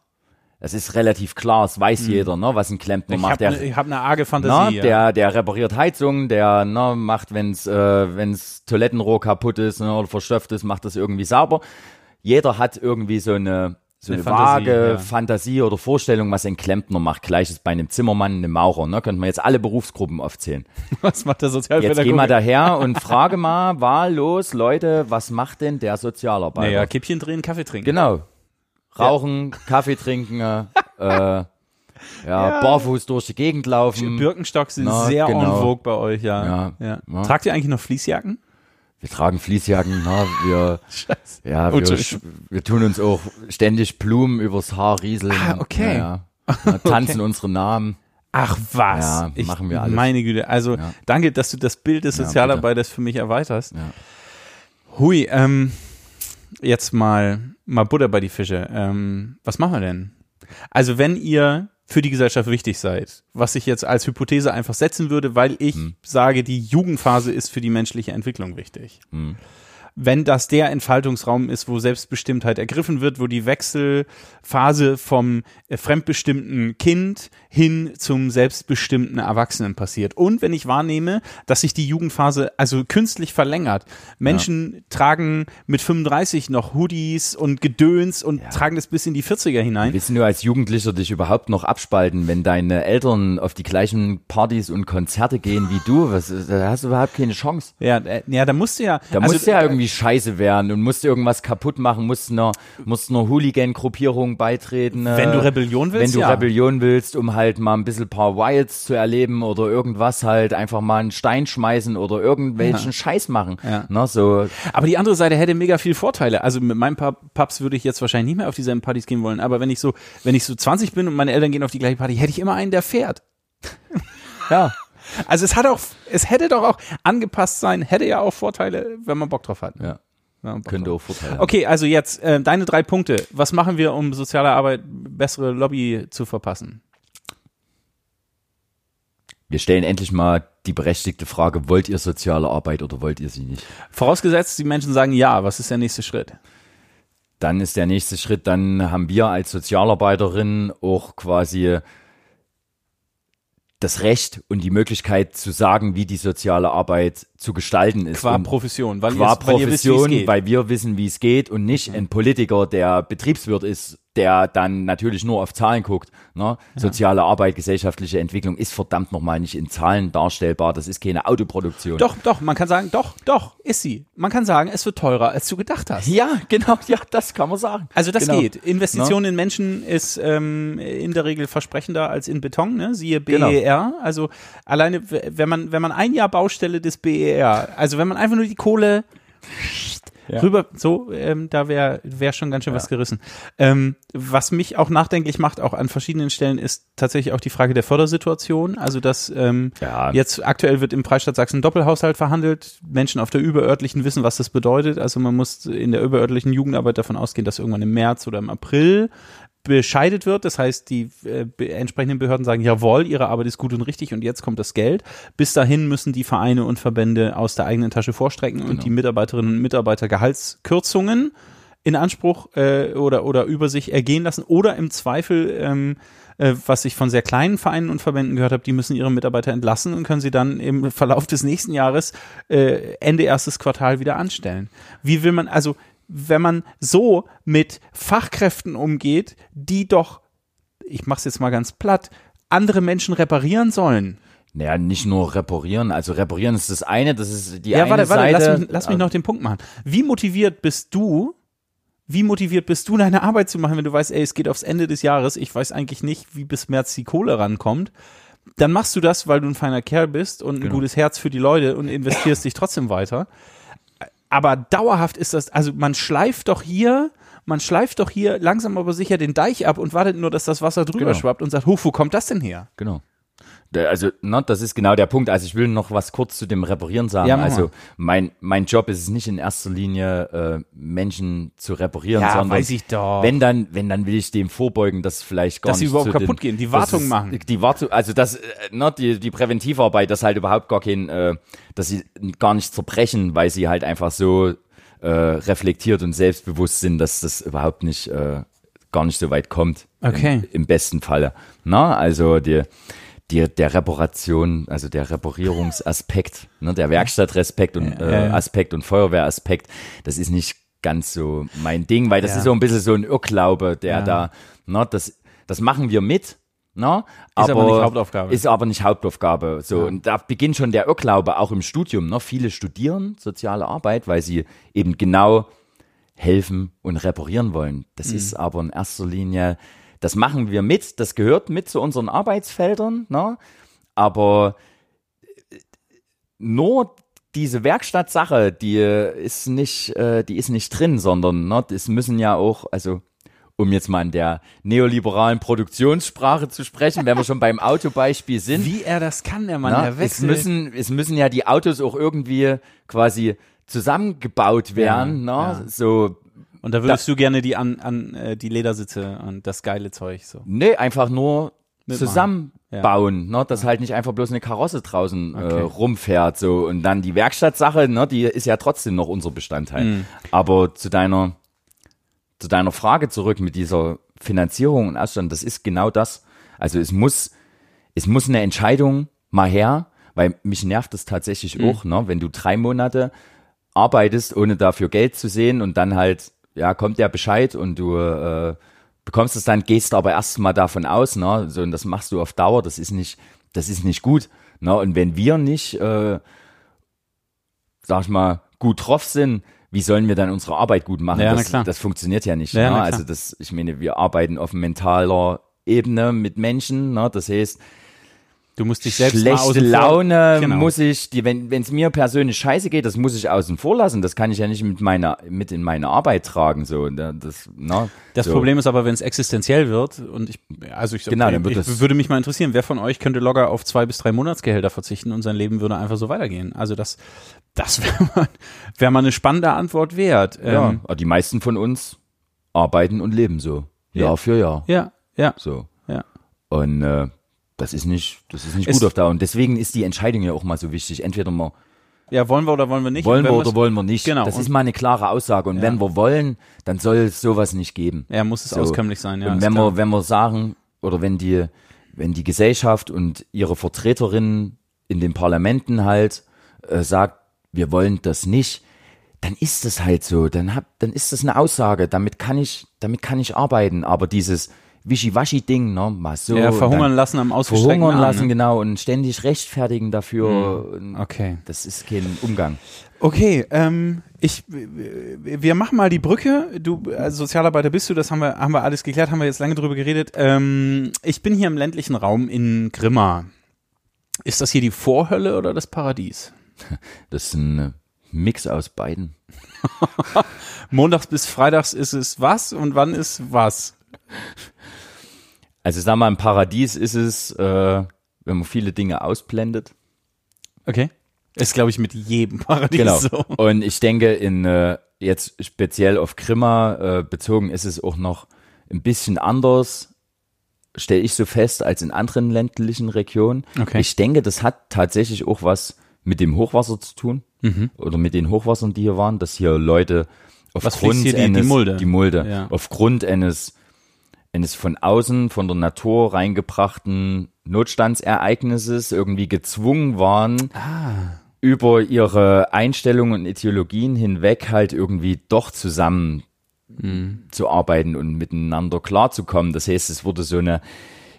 Das ist relativ klar, es weiß jeder, ne, was ein Klempner Ich macht. habe Der, ne, hab eine arge na, Fantasie. ja. der, der repariert Heizungen, der na, macht, wenn's äh, wenn's Toilettenrohr kaputt ist ne, oder verstopft ist, macht das irgendwie sauber. Jeder hat irgendwie so eine so Eine eine, Fantasie, vage ja. Fantasie oder Vorstellung, was ein Klempner macht. Gleiches bei einem Zimmermann, einem Maurer. Ne? Könnte man jetzt alle Berufsgruppen aufzählen. *laughs* Was macht der Jetzt Sozialpädagoge? geh mal daher und frage mal wahllos, Leute, was macht denn der Sozialarbeiter? Naja, Kippchen drehen, Kaffee trinken. Genau. Rauchen, Kaffee trinken, äh, *laughs* ja, barfuß durch die Gegend laufen. Birkenstocks sind Na, sehr genau. en vogue bei euch, ja. Ja, ja. ja. Tragt ihr eigentlich noch Fließjacken? Wir tragen Fließjacken, na, wir, *laughs* Scheiße. ja, wir, wir tun uns auch ständig Blumen übers Haar rieseln. Ah, okay. Ja, ja. *laughs* Tanzen unsere Namen. Ach was. Ja, ich, machen wir alles. Meine Güte. Also Ja. danke, dass du das Bild des Sozialarbeiters für mich erweiterst. Hui, ähm, jetzt mal, mal Butter bei die Fische. Ähm, was machen wir denn? Also wenn ihr für die Gesellschaft wichtig seid, was ich jetzt als Hypothese einfach setzen würde, weil ich Hm. sage, die Jugendphase ist für die menschliche Entwicklung wichtig. Hm. Wenn das der Entfaltungsraum ist, wo Selbstbestimmtheit ergriffen wird, wo die Wechselphase vom äh, fremdbestimmten Kind hin zum selbstbestimmten Erwachsenen passiert. Und wenn ich wahrnehme, dass sich die Jugendphase also künstlich verlängert. Menschen tragen mit 35 noch Hoodies und Gedöns und tragen das bis in die 40er hinein. Willst du nur als Jugendlicher dich überhaupt noch abspalten, wenn deine Eltern auf die gleichen Partys und Konzerte gehen wie du? Was, da hast du überhaupt keine Chance. Ja, äh, ja, da musst du ja. Da also, musst du ja irgendwie scheiße werden und musst irgendwas kaputt machen, musst einer, musst einer Hooligan-Gruppierung beitreten. äh, Wenn du Rebellion willst, Wenn du ja. Rebellion willst, um halt mal ein bisschen paar Wilds zu erleben oder irgendwas halt, einfach mal einen Stein schmeißen oder irgendwelchen Scheiß machen. Ja. Na, so, Aber die andere Seite hätte mega viel Vorteile. Also mit meinen Pub Pubs würde ich jetzt wahrscheinlich nicht mehr auf dieselben Partys gehen wollen. Aber wenn ich so, wenn ich so 20 bin und meine Eltern gehen auf die gleiche Party, hätte ich immer einen, der fährt. *laughs* ja. Also es hat auch, es hätte doch auch angepasst sein, hätte ja auch Vorteile, wenn man Bock drauf hat. Ja, Bock könnte auch Vorteile. Okay, also jetzt äh, deine drei Punkte. Was machen wir, um soziale Arbeit bessere Lobby zu verpassen? Wir stellen endlich mal die berechtigte Frage, wollt ihr soziale Arbeit oder wollt ihr sie nicht? Vorausgesetzt, die Menschen sagen ja, was ist der nächste Schritt? Dann ist der nächste Schritt, dann haben wir als Sozialarbeiterin auch quasi das Recht und die Möglichkeit zu sagen, wie die soziale Arbeit zu gestalten ist. Qua und Profession, weil, qua ihr, weil ihr wisst, Profession, weil wir wissen, wie es geht und nicht ein Politiker, der Betriebswirt ist, der dann natürlich nur auf Zahlen guckt. Ne? Soziale Arbeit, gesellschaftliche Entwicklung ist verdammt nochmal nicht in Zahlen darstellbar. Das ist keine Autoproduktion. Doch, doch, man kann sagen, doch, doch, ist sie. Man kann sagen, es wird teurer, als du gedacht hast. Ja, *laughs* genau, ja, das kann man sagen. Also das genau. geht. Investition in Menschen ist ähm, in der Regel versprechender als in Beton, ne? Siehe Genau. BER. Also alleine, wenn man, wenn man ein Jahr Baustelle des BER, also wenn man einfach nur die Kohle Ja. rüber, so, ähm, da wäre wär schon ganz schön was gerissen. Ähm, was mich auch nachdenklich macht, auch an verschiedenen Stellen, ist tatsächlich auch die Frage der Fördersituation. Also dass ähm, Ja. jetzt aktuell wird im Freistaat Sachsen Doppelhaushalt verhandelt. Menschen auf der überörtlichen wissen, was das bedeutet. Also man muss in der überörtlichen Jugendarbeit davon ausgehen, dass irgendwann im März oder im April bescheidet wird. Das heißt, die äh, entsprechenden Behörden sagen, jawohl, ihre Arbeit ist gut und richtig und jetzt kommt das Geld. Bis dahin müssen die Vereine und Verbände aus der eigenen Tasche vorstrecken und die Mitarbeiterinnen und Mitarbeiter Gehaltskürzungen in Anspruch äh, oder, oder über sich ergehen lassen oder im Zweifel, ähm, äh, was ich von sehr kleinen Vereinen und Verbänden gehört habe, die müssen ihre Mitarbeiter entlassen und können sie dann im Verlauf des nächsten Jahres äh, Ende erstes Quartal wieder anstellen. Wie will man, also wenn man so mit Fachkräften umgeht, die doch, ich mach's jetzt mal ganz platt, andere Menschen reparieren sollen. Naja, nicht nur reparieren. Also reparieren ist das eine, das ist die Ja, eine warte, warte, Seite. lass mich, lass mich noch den Punkt machen. Wie motiviert bist du, wie motiviert bist du, deine Arbeit zu machen, wenn du weißt, ey, es geht aufs Ende des Jahres, ich weiß eigentlich nicht, wie bis März die Kohle rankommt. Dann machst du das, weil du ein feiner Kerl bist und ein Genau. gutes Herz für die Leute und investierst dich trotzdem weiter. Aber dauerhaft ist das, also man schleift doch hier man schleift doch hier langsam aber sicher den Deich ab und wartet nur, dass das Wasser drüber Genau. schwappt und sagt, huch, wo kommt das denn her? Genau. Also, ne, das ist genau der Punkt. Also ich will noch was kurz zu dem Reparieren sagen. Ja, also mein, mein Job ist es nicht in erster Linie, äh, Menschen zu reparieren, Ja, sondern weiß ich doch. wenn dann, wenn dann will ich dem vorbeugen, dass vielleicht gar Dass sie nicht überhaupt zu kaputt den, gehen, die Wartung ist- machen. Die Wartung, also das, äh, ne, die, die Präventivarbeit, dass halt überhaupt gar kein, äh, dass sie gar nicht zerbrechen, weil sie halt einfach so äh, reflektiert und selbstbewusst sind, dass das überhaupt nicht, äh, gar nicht so weit kommt. Okay. Im, im besten Falle. Na, also die, die, der Reparation, also der Reparierungsaspekt, ne, der Werkstattrespekt und Ja, äh, ja. Aspekt und Feuerwehraspekt, das ist nicht ganz so mein Ding, weil das Ja. ist so ein bisschen so ein Irrglaube, der Ja. da, ne, das, das machen wir mit, ne, Ist aber nicht Hauptaufgabe. Ist aber nicht Hauptaufgabe. So, und da beginnt schon der Irrglaube, auch im Studium, ne, viele studieren soziale Arbeit, weil sie eben genau helfen und reparieren wollen. Das Mhm. ist aber in erster Linie, das machen wir mit, das gehört mit zu unseren Arbeitsfeldern, ne? aber äh, nur diese Werkstattsache, die ist nicht, äh, die ist nicht drin, sondern ne, es müssen ja auch, also um jetzt mal in der neoliberalen Produktionssprache zu sprechen, wenn wir schon beim Autobeispiel *laughs* sind, Wie er das kann, der Mann, na, der es wechselt. müssen, es müssen ja die Autos auch irgendwie quasi zusammengebaut werden, Ja, ne? ja. so und da würdest du gerne die an, an äh, die Ledersitze und das geile Zeug so. Nee, einfach nur Mitmachen. zusammenbauen, ne? dass halt nicht einfach bloß eine Karosse draußen Okay. äh, rumfährt so und dann die Werkstattsache, ne, die ist ja trotzdem noch unser Bestandteil. Mhm. Aber zu deiner zu deiner Frage zurück mit dieser Finanzierung und Ausstand, das ist genau das. Also es muss es muss eine Entscheidung mal her, weil mich nervt das tatsächlich Mhm. auch, ne, wenn du drei Monate arbeitest, ohne dafür Geld zu sehen und dann halt, ja, kommt der Bescheid und du äh, bekommst es dann, gehst aber erstmal davon aus, ne, so, und das machst du auf Dauer, das ist nicht, das ist nicht gut, ne, und wenn wir nicht, äh, sag ich mal, gut drauf sind, wie sollen wir dann unsere Arbeit gut machen? Ja, das, klar. das funktioniert ja nicht. Ja, ne? Also das, ich meine, wir arbeiten auf mentaler Ebene mit Menschen, ne? das heißt, Du musst dich selbst schlechte Laune Genau. muss ich, die, wenn es mir persönlich scheiße geht, das muss ich außen vor lassen. Das kann ich ja nicht mit meiner mit in meine Arbeit tragen. So, das, ne, Das so. Problem ist aber, wenn es existenziell wird und ich, also ich, Genau, dann wird ich würde mich mal interessieren, wer von euch könnte locker auf zwei bis drei Monatsgehälter verzichten und sein Leben würde einfach so weitergehen. Also das, das *laughs* wäre mal, wär mal eine spannende Antwort wert. Ja, Ähm, die meisten von uns arbeiten und leben so. Jahr Ja. für Jahr. ja, ja, So. ja. Und äh, das ist nicht, das ist nicht Es- gut auf Dauer. Und deswegen ist die Entscheidung ja auch mal so wichtig. Entweder wir Ja, wollen wir oder wollen wir nicht? wollen wir oder wollen wir nicht. Genau. Das ist mal eine klare Aussage. Und Ja. wenn wir wollen, dann soll es sowas nicht geben. Ja, muss es So. auskömmlich sein, ja. und ist wenn wir, wenn wir sagen, oder wenn die, wenn die Gesellschaft und ihre Vertreterinnen in den Parlamenten halt äh, sagt, wir wollen das nicht, dann ist es halt so. Dann hab, dann ist das eine Aussage. Damit kann ich, damit kann ich arbeiten. Aber dieses Wischiwaschi-Ding, ne, mal so. ja, verhungern lassen am ausgestreckten verhungern Arm, lassen, ne? genau, und ständig rechtfertigen dafür. Und Okay. Das ist kein Umgang. Okay, ähm, ich, wir machen mal die Brücke. Du, als Sozialarbeiter bist du, das haben wir, haben wir alles geklärt, haben wir jetzt lange drüber geredet. Ähm, ich bin hier im ländlichen Raum in Grimma. Ist das hier die Vorhölle oder das Paradies? *laughs* Das ist ein äh, Mix aus beiden. *laughs* Montags bis Freitags ist es was und wann ist was? *laughs* Also sag mal, im Paradies ist es, äh, wenn man viele Dinge ausblendet. Okay. Ist, glaube ich, mit jedem Paradies Genau. so. Und ich denke, in äh, jetzt speziell auf Grimma äh, bezogen ist es auch noch ein bisschen anders, stelle ich so fest, als in anderen ländlichen Regionen. Okay. Ich denke, das hat tatsächlich auch was mit dem Hochwasser zu tun Mhm. oder mit den Hochwassern, die hier waren, dass hier Leute aufgrund hier, die- die eines, Mulde? die Mulde Ja. aufgrund eines eines von außen, von der Natur reingebrachten Notstandsereignisses irgendwie gezwungen waren, Ah. über ihre Einstellungen und Ideologien hinweg halt irgendwie doch zusammen Mhm. zu arbeiten und miteinander klarzukommen. Das heißt, es wurde so eine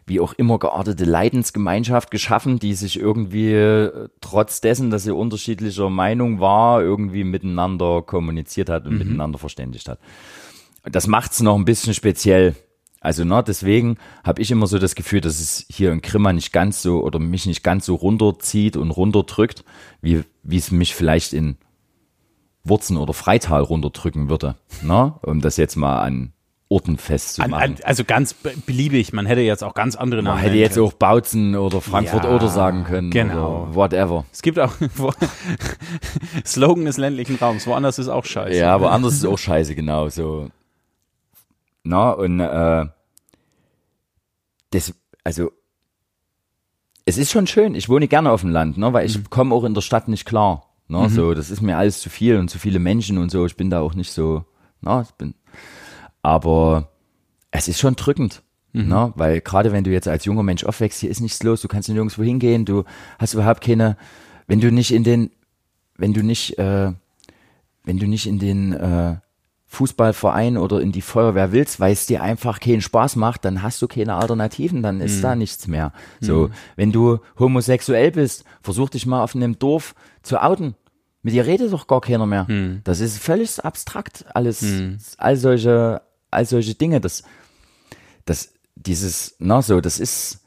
wie auch immer geartete Leidensgemeinschaft geschaffen, die sich irgendwie äh, trotz dessen, dass sie unterschiedlicher Meinung war, irgendwie miteinander kommuniziert hat und miteinander verständigt hat. Das macht's noch ein bisschen speziell. Also ne, deswegen habe ich immer so das Gefühl, dass es hier in Grimma nicht ganz so oder mich nicht ganz so runterzieht und runterdrückt, wie wie es mich vielleicht in Wurzen oder Freital runterdrücken würde, ne? um das jetzt mal an Orten festzumachen. An, an, also ganz be- beliebig. Man hätte jetzt auch ganz andere Namen. Man hätte jetzt können. auch Bautzen oder Frankfurt Ja, oder sagen können. genau. Whatever. Es gibt auch *laughs* Slogan des ländlichen Raums. Woanders ist auch scheiße. Ja, aber anders ist auch scheiße, genau. So. Na, und äh, das, also es ist schon schön. Ich wohne gerne auf dem Land, ne, weil ich komme auch in der Stadt nicht klar. Ne, So, das ist mir alles zu viel und zu viele Menschen und so. Ich bin da auch nicht so. Na, ich bin. Aber es ist schon drückend. Ne? Weil gerade wenn du jetzt als junger Mensch aufwächst, hier ist nichts los, du kannst nirgendwo hingehen, du hast überhaupt keine, wenn du nicht in den, wenn du nicht, äh, wenn du nicht in den äh, Fußballverein oder in die Feuerwehr willst, weil es dir einfach keinen Spaß macht, dann hast du keine Alternativen, dann ist da nichts mehr. So, wenn du homosexuell bist, versuch dich mal auf einem Dorf zu outen. Mit dir redet doch gar keiner mehr. Das ist völlig abstrakt, alles, all solche, all solche Dinge, das, das, dieses, na so, das ist,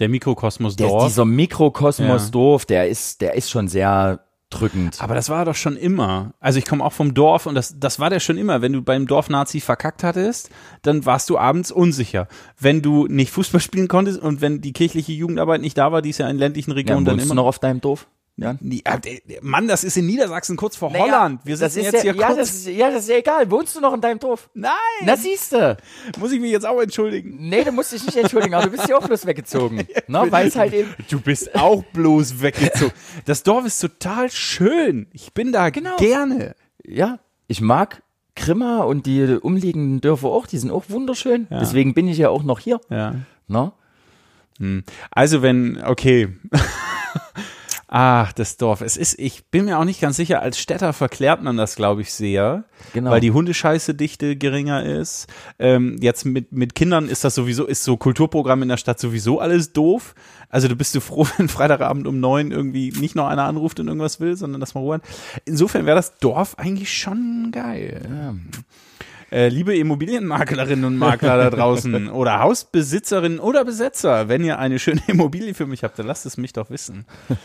Der Mikrokosmos der, Dorf. dieser Mikrokosmos Ja. Dorf, der ist, der ist schon sehr drückend. Aber das war doch schon immer. Also ich komme auch vom Dorf und das, das war der schon immer. Wenn du beim Dorf-Nazi verkackt hattest, dann warst du abends unsicher. Wenn du nicht Fußball spielen konntest und wenn die kirchliche Jugendarbeit nicht da war, die ist ja in ländlichen Ja, Regionen dann wohnst du immer noch auf deinem Dorf? Ja. Äh, Mann, das ist in Niedersachsen kurz vor Holland. Wir das sitzen ist jetzt ja, hier ja, kurz. das ist, ja, das ist ja egal. Wohnst du noch in deinem Dorf? Nein! Na siehste. Muss ich mich jetzt auch entschuldigen? Nee, du musst dich nicht entschuldigen, aber du bist ja auch bloß weggezogen. *laughs* ne? Weil es halt eben. Du bist auch bloß weggezogen. Das Dorf ist total schön. Ich bin da Genau. gerne. Ja, ich mag Grimma und die umliegenden Dörfer auch, die sind auch wunderschön. Deswegen bin ich ja auch noch hier. Ja. Ne? Also wenn, okay. *laughs* Ach, das Dorf. Es ist, ich bin mir auch nicht ganz sicher, als Städter verklärt man das, glaube ich, sehr. Genau. Weil die Hundescheiße-Dichte geringer ist. Ähm, jetzt mit, mit Kindern ist das sowieso, ist so Kulturprogramm in der Stadt sowieso alles doof. Also du bist du froh, *laughs* wenn Freitagabend um neun irgendwie nicht noch einer anruft und irgendwas will, sondern dass man Ruhe hat. Insofern wäre das Dorf eigentlich schon geil. Äh, liebe Immobilienmaklerinnen und Makler da draußen *laughs* oder Hausbesitzerinnen oder Besetzer, wenn ihr eine schöne *laughs* Immobilie für mich habt, dann lasst es mich doch wissen. *laughs*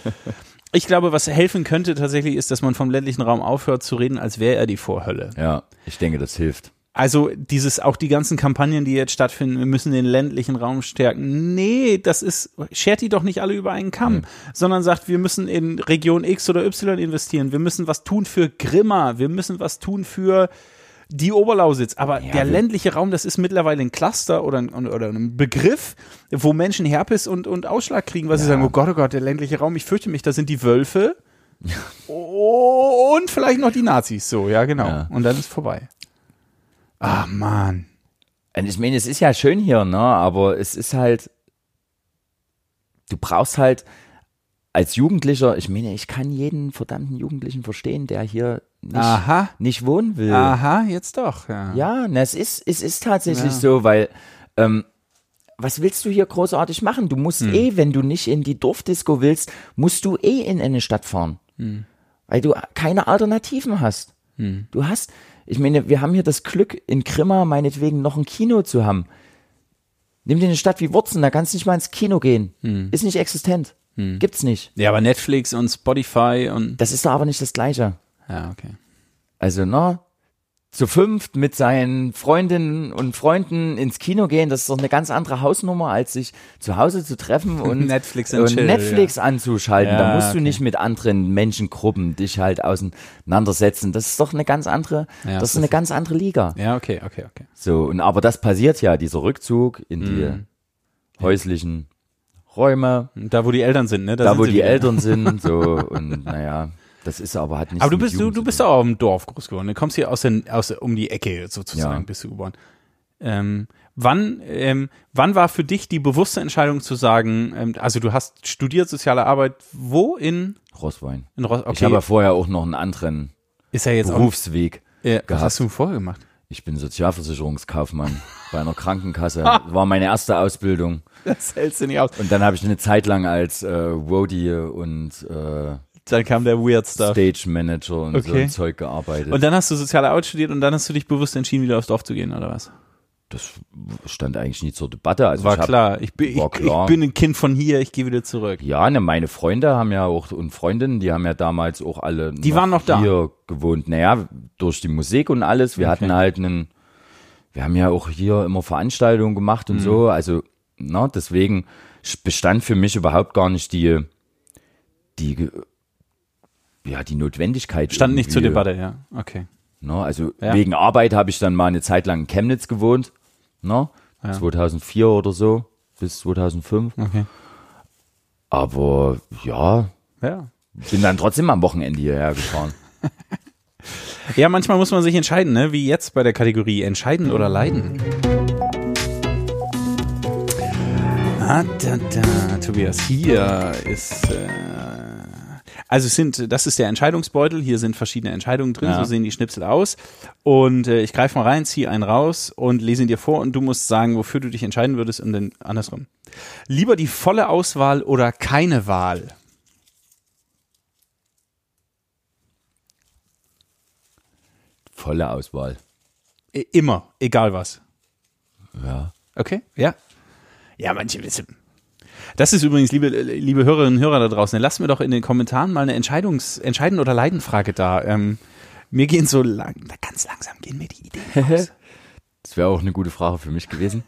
Ich glaube, was helfen könnte tatsächlich ist, dass man vom ländlichen Raum aufhört zu reden, als wäre er die Vorhölle. Ja, ich denke, das hilft. Also dieses, auch die ganzen Kampagnen, die jetzt stattfinden, wir müssen den ländlichen Raum stärken. Nee, das ist, schert die doch nicht alle über einen Kamm, sondern sagt, wir müssen in Region X oder Y investieren. Wir müssen was tun für Grimma. Wir müssen was tun für die Oberlausitz. Aber der wir- ländliche Raum, das ist mittlerweile ein Cluster oder ein, oder ein Begriff, wo Menschen Herpes und, und Ausschlag kriegen, weil sie sagen, oh Gott, oh Gott, der ländliche Raum, ich fürchte mich, da sind die Wölfe. Und vielleicht noch die Nazis, so, ja, genau. Ja. Und dann ist vorbei. Ah, Mann. Und ich meine, es ist ja schön hier, ne? Aber es ist halt, du brauchst halt als Jugendlicher, ich meine, ich kann jeden verdammten Jugendlichen verstehen, der hier nicht, Aha. nicht wohnen will. Aha, jetzt doch, ja. Ja, na, es ist, es ist tatsächlich Ja. so, weil ähm, was willst du hier großartig machen? Du musst Hm. eh, wenn du nicht in die Dorfdisco willst, musst du eh in eine Stadt fahren. Hm. Weil du keine Alternativen hast. Du hast, ich meine, wir haben hier das Glück, in Grimma meinetwegen noch ein Kino zu haben. Nimm dir eine Stadt wie Wurzen, da kannst du nicht mal ins Kino gehen. Hm. Ist nicht existent. Gibt's nicht. Ja, aber Netflix und Spotify und. Das ist doch aber nicht das Gleiche. Ja, okay. Also, ne? Zu fünft mit seinen Freundinnen und Freunden ins Kino gehen, das ist doch eine ganz andere Hausnummer, als sich zu Hause zu treffen *laughs* und Netflix und chill, Netflix anzuschalten. da Ja, musst du okay. nicht mit anderen Menschengruppen dich halt auseinandersetzen. Das ist doch eine ganz andere, Ja, das ist eine ganz andere Liga. Ja, okay, okay, okay. So, und aber das passiert ja, dieser Rückzug in die Mhm. häuslichen Räume, Da, wo die Eltern sind, ne? da sind wo die wieder. Eltern sind, *laughs* so, und naja, das ist aber halt nicht Aber du bist, du, du bist auch im Dorf groß geworden. Du kommst hier aus, den, aus um die Ecke sozusagen, Ja. bist du geboren. Ähm, wann, ähm, wann war für dich die bewusste Entscheidung zu sagen, ähm, also du hast studiert soziale Arbeit, wo in, Rosswein. in Ross, okay, Ich habe ja vorher auch noch einen anderen ist ja jetzt Berufsweg. auch, äh, was gehabt. hast du vorher gemacht? Ich bin Sozialversicherungskaufmann bei einer Krankenkasse. *laughs* War meine erste Ausbildung. Das hältst du nicht aus. Und dann habe ich eine Zeit lang als äh, Roadie und äh, Dann kam der Weird Stuff. Stage Manager und so Okay. ein Zeug gearbeitet. Und dann hast du soziale Arbeit studiert und dann hast du dich bewusst entschieden, wieder aufs Dorf zu gehen, oder was? Das stand eigentlich nie zur Debatte. Also War ich hab, klar. Ich bin, war ich, klar. ich bin ein Kind von hier, ich gehe wieder zurück. Ja, ne, meine Freunde haben ja auch und Freundinnen, die haben ja damals auch alle Die waren noch da? hier gewohnt. Naja, durch die Musik und alles. Wir hatten halt einen, wir haben ja auch hier immer Veranstaltungen gemacht und Mhm. so. Also, na, deswegen bestand für mich überhaupt gar nicht die, die, ja, die Notwendigkeit. Stand nicht zur irgendwie. Debatte, ja. Okay. Ne? Also Ja. wegen Arbeit habe ich dann mal eine Zeit lang in Chemnitz gewohnt. Ne? 2004 oder so, bis 2005. Okay. Aber ja, Ja. bin dann trotzdem am Wochenende hierher gefahren. *laughs* Ja, manchmal muss man sich entscheiden, ne? Wie jetzt bei der Kategorie entscheiden oder leiden. Ah, da, da, Tobias, hier ist äh, also es sind das ist der Entscheidungsbeutel, hier sind verschiedene Entscheidungen drin, Ja. so sehen die Schnipsel aus und äh, ich greife mal rein, ziehe einen raus und lese ihn dir vor und du musst sagen, wofür du dich entscheiden würdest und dann andersrum. Lieber die volle Auswahl oder keine Wahl? Volle Auswahl. Immer, egal was. Ja. Okay, ja. Ja, manche wissen. Das ist übrigens, liebe, liebe Hörerinnen und Hörer da draußen, lasst mir doch in den Kommentaren mal eine Entscheidungs-, Entscheiden- oder Leidenfrage da. Ähm, mir gehen so lang, ganz langsam gehen mir die Ideen *laughs* aus. Das wäre auch eine gute Frage für mich gewesen.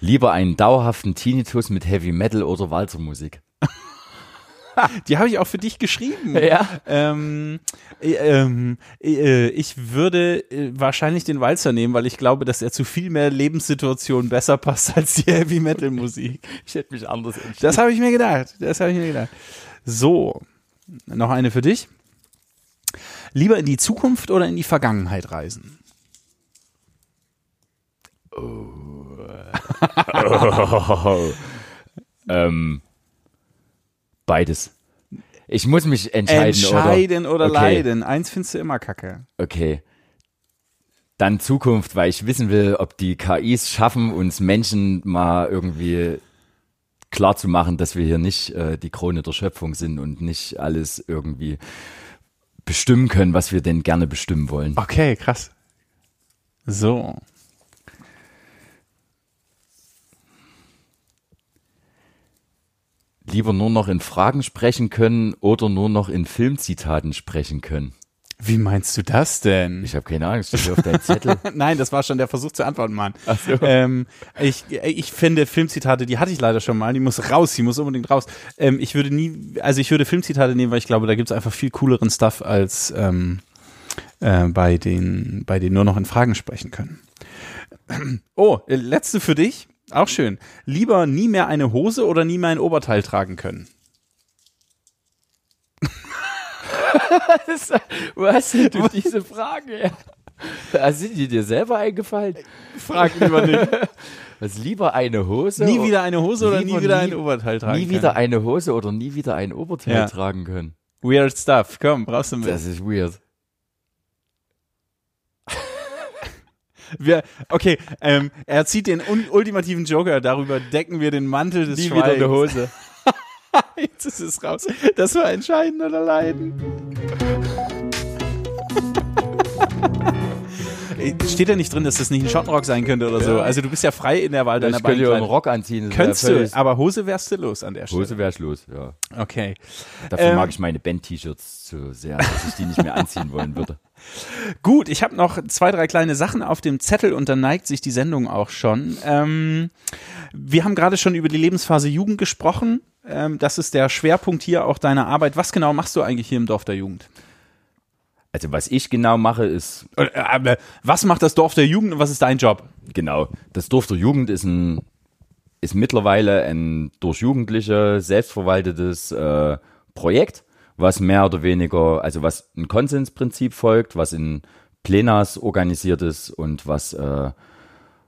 Lieber einen dauerhaften Tinnitus mit Heavy Metal oder Walzermusik? *laughs* Die habe ich auch für dich geschrieben. Ja. Ähm, äh, ähm, äh, ich würde äh, wahrscheinlich den Walzer nehmen, weil ich glaube, dass er zu viel mehr Lebenssituationen besser passt *laughs* als die Heavy Metal Musik. Ich hätte mich anders entschieden. Das habe ich mir gedacht. Das habe ich mir gedacht. So, noch eine für dich. Lieber in die Zukunft oder in die Vergangenheit reisen? *laughs* ähm, beides. Ich muss mich entscheiden, Entscheiden oder, Okay. leiden. Eins findest du immer kacke. Okay. Dann Zukunft, weil ich wissen will, ob die KIs schaffen, uns Menschen mal irgendwie klar zu machen, dass wir hier nicht äh, die Krone der Schöpfung sind und nicht alles irgendwie bestimmen können, was wir denn gerne bestimmen wollen. Okay, krass. So. Lieber nur noch in Fragen sprechen können oder nur noch in Filmzitaten sprechen können. Wie meinst du das denn? Ich habe keine Ahnung, steht hier auf deinem Zettel. *laughs* Nein, das war schon der Versuch zu antworten, Mann. Ähm, ich, ich finde Filmzitate, die hatte ich leider schon mal, die muss raus, die muss unbedingt raus. Ähm, ich würde nie, also ich würde Filmzitate nehmen, weil ich glaube, da gibt's einfach viel cooleren Stuff als ähm, äh, bei den, bei denen nur noch in Fragen sprechen können. *clears throat* Oh, äh, letzte für dich, auch schön. Lieber nie mehr eine Hose oder nie mehr ein Oberteil tragen können. *laughs* Hast denn du *laughs* diese Frage her? Da sind die dir selber eingefallen? Frag lieber nicht. *laughs* Was lieber eine Hose? nie wieder eine Hose oder nie wieder nie- ein Oberteil tragen nie können. wieder eine Hose oder nie wieder ein Oberteil Ja. tragen können. Weird stuff. Komm, brauchst du mit. Das ist weird. Wir, okay, ähm, er zieht den ultimativen Joker, darüber decken wir den Mantel des Nie Schweigens. wieder eine Hose. *laughs* Jetzt ist es raus. Das war entscheiden oder leiden. *laughs* Steht da nicht drin, dass das nicht ein Schottenrock sein könnte oder so? Also du bist ja frei in der Wahl deiner Ich könnte ja einen. Rock anziehen. Könntest du, aber Hose wärst du los an der Stelle. Hose wär's los, ja. Okay. Dafür Ähm, mag ich meine Band-T-Shirts zu sehr, dass ich die nicht mehr anziehen wollen würde. *laughs* Gut, ich habe noch zwei, drei kleine Sachen auf dem Zettel und dann neigt sich die Sendung auch schon. Ähm, wir haben gerade schon über die Lebensphase Jugend gesprochen. Ähm, das ist der Schwerpunkt hier auch deiner Arbeit. Was genau machst du eigentlich hier im Dorf der Jugend? Also was ich genau mache, ist Äh, äh, Was macht das Dorf der Jugend und was ist dein Job? Genau. Das Dorf der Jugend ist ein ist mittlerweile ein durch Jugendliche selbstverwaltetes äh, Projekt, was mehr oder weniger, also was ein Konsensprinzip folgt, was in Plenas organisiert ist und was äh,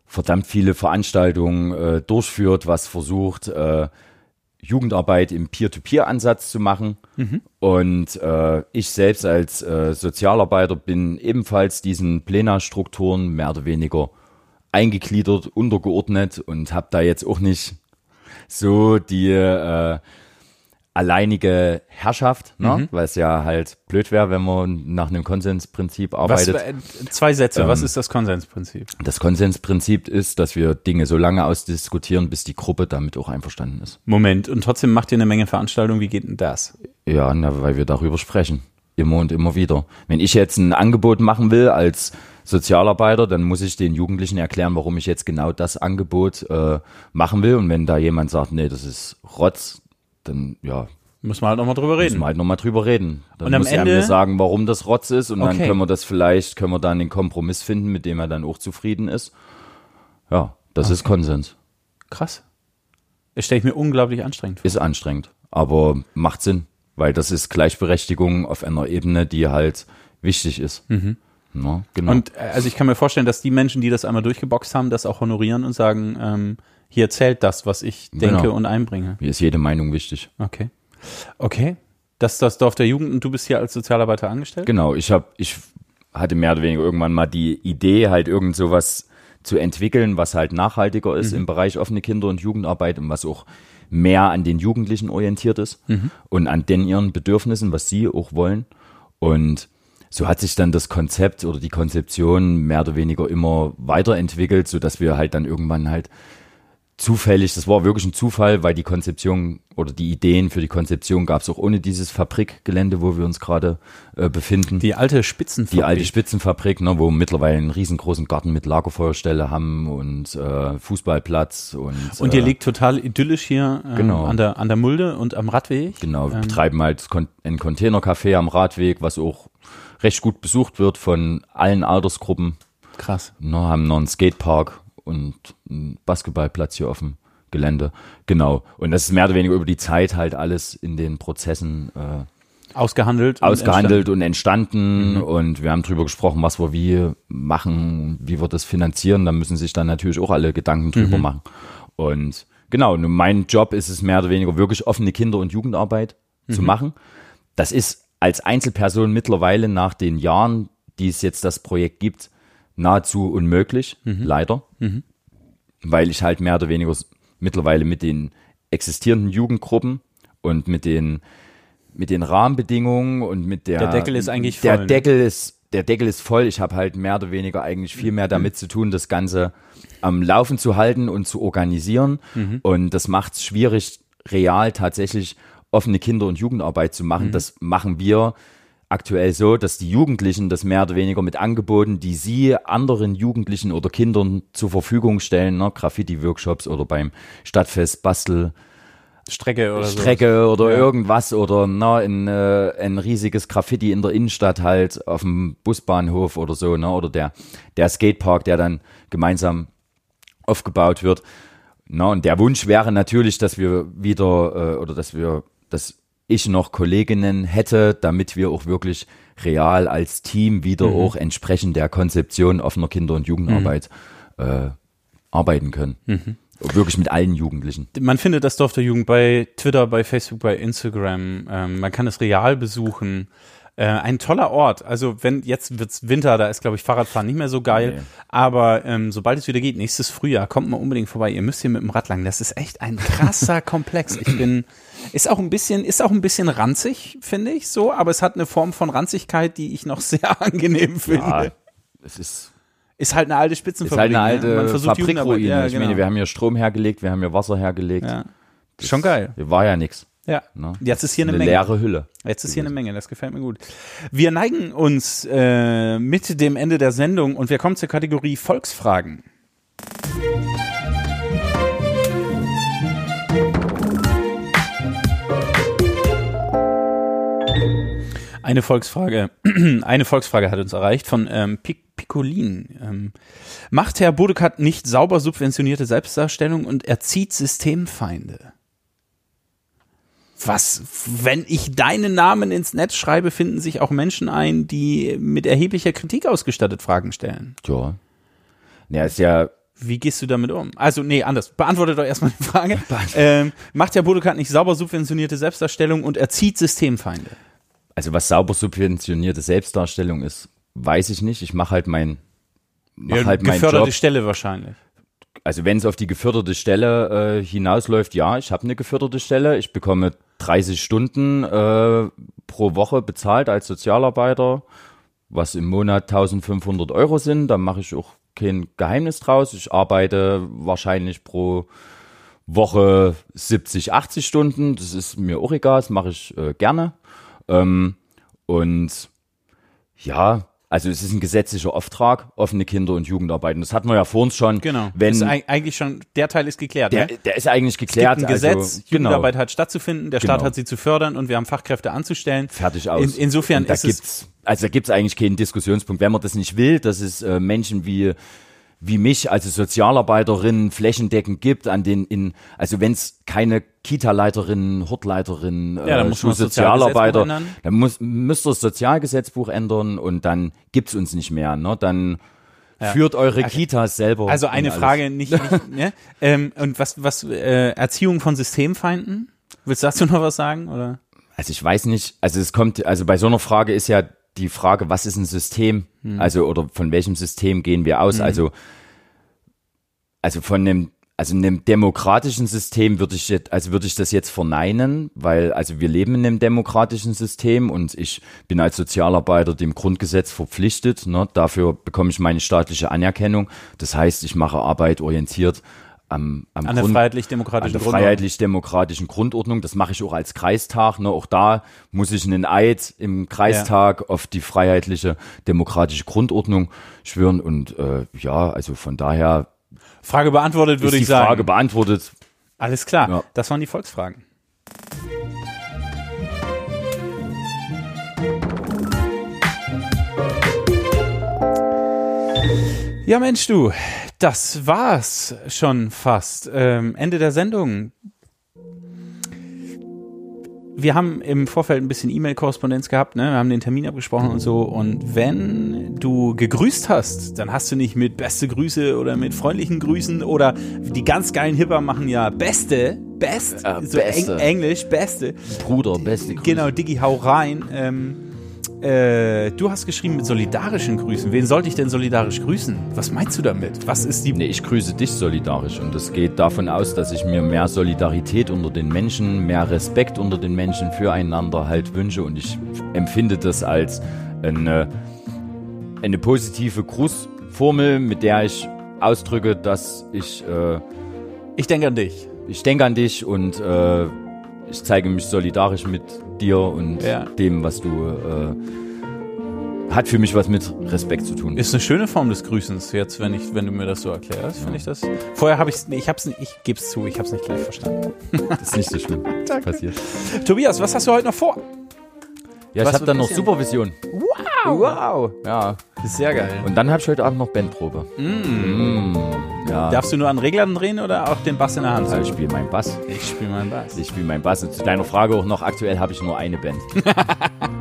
verdammt viele Veranstaltungen äh, durchführt, was versucht, äh, Jugendarbeit im Peer-to-Peer-Ansatz zu machen. Und äh, ich selbst als äh, Sozialarbeiter bin ebenfalls diesen Plena-Strukturen mehr oder weniger eingegliedert, untergeordnet und habe da jetzt auch nicht so die äh, alleinige Herrschaft, ne? Mhm. weil es ja halt blöd wäre, wenn man nach einem Konsensprinzip Was, arbeitet. äh, zwei Sätze, was Ähm, ist das Konsensprinzip? Das Konsensprinzip ist, dass wir Dinge so lange ausdiskutieren, bis die Gruppe damit auch einverstanden ist. Moment, und trotzdem macht ihr eine Menge Veranstaltungen, wie geht denn das? Ja, na, weil wir darüber sprechen. Immer und immer wieder. Wenn ich jetzt ein Angebot machen will als Sozialarbeiter, dann muss ich den Jugendlichen erklären, warum ich jetzt genau das Angebot äh, machen will. Und wenn da jemand sagt, nee, das ist Rotz, dann ja, Müssen wir halt nochmal drüber müssen reden. wir halt nochmal drüber reden. Dann Und am muss er Ende- mir sagen, warum das Rotz ist und dann Okay. können wir das vielleicht, können wir dann den Kompromiss finden, mit dem er dann auch zufrieden ist. Ja, das ist Konsens. Krass. Das stelle ich mir unglaublich anstrengend vor. Ist anstrengend, aber macht Sinn, weil das ist Gleichberechtigung auf einer Ebene, die halt wichtig ist. Ja, genau. Und äh, also ich kann mir vorstellen, dass die Menschen, die das einmal durchgeboxt haben, das auch honorieren und sagen, ähm, hier zählt das, was ich denke Genau. und einbringe. Mir ist jede Meinung wichtig. Okay. Okay. Das ist das Dorf der Jugend und du bist hier als Sozialarbeiter angestellt? Genau, ich habe, ich hatte mehr oder weniger irgendwann mal die Idee, halt irgend sowas zu entwickeln, was halt nachhaltiger ist im Bereich offene Kinder- und Jugendarbeit und was auch mehr an den Jugendlichen orientiert ist und an den ihren Bedürfnissen, was sie auch wollen. Und so hat sich dann das Konzept oder die Konzeption mehr oder weniger immer weiterentwickelt, so dass wir halt dann irgendwann halt zufällig, das war wirklich ein Zufall, weil die Konzeption oder die Ideen für die Konzeption gab es auch ohne dieses Fabrikgelände, wo wir uns gerade äh, befinden. Die alte Spitzenfabrik. Die alte Spitzenfabrik, ne, wo wir mittlerweile einen riesengroßen Garten mit Lagerfeuerstelle haben und äh, Fußballplatz und Und ihr äh, liegt total idyllisch hier ähm, Genau. an, der, an der Mulde und am Radweg. genau, wir Ähm, betreiben halt ein Containercafé am Radweg, was auch recht gut besucht wird von allen Altersgruppen. Krass. Ne, haben noch einen Skatepark und einen Basketballplatz hier auf dem Gelände. Genau. Und das ist mehr oder weniger über die Zeit halt alles in den Prozessen äh, Ausgehandelt. und ausgehandelt und entstanden und wir haben drüber gesprochen, was wir wie machen, wie wir das finanzieren. Da müssen sich dann natürlich auch alle Gedanken drüber machen. Und genau, nun mein Job ist es mehr oder weniger wirklich offene Kinder- und Jugendarbeit zu machen. Das ist als Einzelperson mittlerweile nach den Jahren, die es jetzt das Projekt gibt, nahezu unmöglich, leider. Weil ich halt mehr oder weniger mittlerweile mit den existierenden Jugendgruppen und mit den mit den Rahmenbedingungen und mit der Der Deckel ist eigentlich der voll, ne? Deckel ist der Deckel ist voll. Ich habe halt mehr oder weniger eigentlich viel mehr damit zu tun, das Ganze am Laufen zu halten und zu organisieren. Mhm. Und das macht es schwierig, real tatsächlich offene Kinder- und Jugendarbeit zu Mhm. machen. Das machen wir aktuell so, dass die Jugendlichen das mehr oder weniger mit Angeboten, die sie anderen Jugendlichen oder Kindern zur Verfügung stellen, ne, Graffiti-Workshops oder beim Stadtfest Bastel, Strecke oder. Strecke oder Ja. irgendwas oder na, ein, äh, ein riesiges Graffiti in der Innenstadt halt auf dem Busbahnhof oder so, ne? Oder der, der Skatepark, der dann gemeinsam aufgebaut wird. Na, und der Wunsch wäre natürlich, dass wir wieder äh, oder dass wir, dass ich noch Kolleginnen hätte, damit wir auch wirklich real als Team wieder Mhm. auch entsprechend der Konzeption offener Kinder- und Jugendarbeit Mhm. äh, arbeiten können. Und Wirklich mit allen Jugendlichen. Man findet das Dorf der Jugend bei Twitter, bei Facebook, bei Instagram. Ähm, man kann es real besuchen. Äh, ein toller Ort. Also wenn jetzt wird's Winter, da ist glaube ich Fahrradfahren nicht mehr so geil. Nee. Aber ähm, sobald es wieder geht, nächstes Frühjahr, kommt mal unbedingt vorbei. Ihr müsst hier mit dem Rad lang. Das ist echt ein krasser *laughs* Komplex. Ich bin ist auch ein bisschen ist auch ein bisschen ranzig, finde ich so. Aber es hat eine Form von Ranzigkeit, die ich noch *laughs* sehr angenehm finde. Ja, es ist Ist halt eine alte ist Spitzenfabrik. halt eine ne? Man alte versucht Fabrikruine. Ja, Ich genau. meine, wir haben hier Strom hergelegt, wir haben hier Wasser hergelegt. ja. Schon geil. War ja nichts. Ja. Ne? Jetzt ist hier eine, eine Menge. leere Hülle. Jetzt ist hier eine Menge, das gefällt mir gut. Wir neigen uns äh, mit dem Ende der Sendung und wir kommen zur Kategorie Volksfragen. Eine Volksfrage, *clears throat* eine Volksfrage hat uns erreicht von ähm, Pic Piccolin. Ähm, macht Herr Bodekat nicht sauber subventionierte Selbstdarstellung und erzieht Systemfeinde? Was, wenn ich deinen Namen ins Netz schreibe, finden sich auch Menschen ein, die mit erheblicher Kritik ausgestattet Fragen stellen. Ja. Ja, ist ja, Wie gehst du damit um? Also, nee, anders. Beantworte doch erstmal die Frage. *laughs* ähm, macht der Bodekat nicht sauber subventionierte Selbstdarstellung und erzieht Systemfeinde? also was sauber subventionierte Selbstdarstellung ist, weiß ich nicht. Ich mache halt mein, mach Ja, halt meinen geförderte Job. Stelle wahrscheinlich. Also wenn es auf die geförderte Stelle äh, hinausläuft, ja, ich habe eine geförderte Stelle. Ich bekomme 30 Stunden äh, pro Woche bezahlt als Sozialarbeiter, was im Monat 1500 Euro sind. Da mache ich auch kein Geheimnis draus. Ich arbeite wahrscheinlich pro Woche 70, 80 Stunden. Das ist mir auch egal, das mache ich äh, gerne. Ähm, und ja, also es ist ein gesetzlicher Auftrag, offene Kinder- und Jugendarbeit. Und das hatten wir ja vor uns schon. Genau. Wenn, ist eigentlich schon, der Teil ist geklärt. der, ne? der ist eigentlich Es gibt geklärt. ein Gesetz, also, genau, Jugendarbeit hat stattzufinden, der Staat Genau. hat sie zu fördern und wir haben Fachkräfte anzustellen. fertig aus. In, insofern Und da ist es gibt's, also da gibt's eigentlich keinen Diskussionspunkt. Wenn man das nicht will, dass es äh, Menschen wie wie mich als Sozialarbeiterin flächendeckend gibt, an den in also wenn es keine Kita-Leiterinnen, Hortleiterinnen, Ja, dann äh, muss man das Schulsozialarbeiter, Sozialgesetzbuch ändern. dann muss müsst ihr das Sozialgesetzbuch ändern und dann gibt's uns nicht mehr. Ne? Dann führt eure Kitas selber. Also eine. Frage, nicht, nicht *laughs* ne? ähm, und was, was äh, Erziehung von Systemfeinden? Willst du dazu noch was sagen? Oder? Also ich weiß nicht, also es kommt, also bei so einer Frage ist ja die Frage, was ist ein System? Hm. Also, oder von welchem System gehen wir aus? Also, also von einem, also einem demokratischen System würde ich jetzt, also würde ich das jetzt verneinen, weil, also wir leben in einem demokratischen System und ich bin als Sozialarbeiter dem Grundgesetz verpflichtet, ne? Dafür bekomme ich meine staatliche Anerkennung. Das heißt, ich mache Arbeit orientiert am, am An der freiheitlich-demokratischen der Grundordnung. Das mache ich auch als Kreistag. Ne? Auch da muss ich einen Eid im Kreistag auf die freiheitliche demokratische Grundordnung schwören. Und äh, ja, also von daher Frage beantwortet, würde ich die Frage sagen. beantwortet. Alles klar, Ja. das waren die Volksfragen. Ja, Mensch, du, das war's schon fast. Ähm, Ende der Sendung. Wir haben im Vorfeld ein bisschen E-Mail-Korrespondenz gehabt, ne? Wir haben den Termin abgesprochen und so. Und wenn du gegrüßt hast, dann hast du nicht mit beste Grüße oder mit freundlichen Grüßen oder die ganz geilen Hipper machen ja beste, best, Äh, so beste. Eng, Englisch, beste. Bruder, beste Grüße. Genau, Diggi, hau rein. Ähm, äh, du hast geschrieben mit solidarischen Grüßen. Wen sollte ich denn solidarisch grüßen? Was meinst du damit? Was ist die Nee, ich grüße dich solidarisch und das geht davon aus, dass ich mir mehr Solidarität unter den Menschen, mehr Respekt unter den Menschen füreinander halt wünsche und ich empfinde das als eine, eine positive Grußformel, mit der ich ausdrücke, dass ich, äh, Ich denke an dich. ich denke an dich und äh, ich zeige mich solidarisch mit dir und Ja. dem, was du äh, hat für mich was mit Respekt zu tun. Ist eine schöne Form des Grüßens jetzt, wenn ich, wenn du mir das so erklärst, finde ich das. Vorher habe ich es, ich hab's, nicht- ich gebe es zu, ich habe es nicht gleich verstanden. Das *laughs* ist nicht so schlimm. *laughs* Passiert. Tobias, was hast du heute noch vor? Ja, Was ich habe dann noch? Supervision. Wow, Wow. Ja. sehr geil. Und dann habe ich heute Abend noch Bandprobe. Mm. Ja. Darfst du nur an Reglern drehen oder auch den Bass in der Hand also ich spiele meinen Bass. Ich spiele meinen Bass. Ich spiele meinen Bass. Und zu deiner Frage auch noch, aktuell habe ich nur eine Band. *laughs*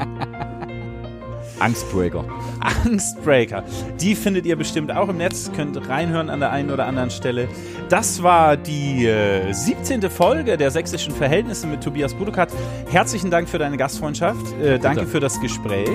Angstbreaker. Angstbreaker. Die findet ihr bestimmt auch im Netz. Könnt reinhören an der einen oder anderen Stelle. Das war die äh, 17. Folge der sächsischen Verhältnisse mit Tobias Budukat. Herzlichen Dank für deine Gastfreundschaft. Äh, danke für das Gespräch.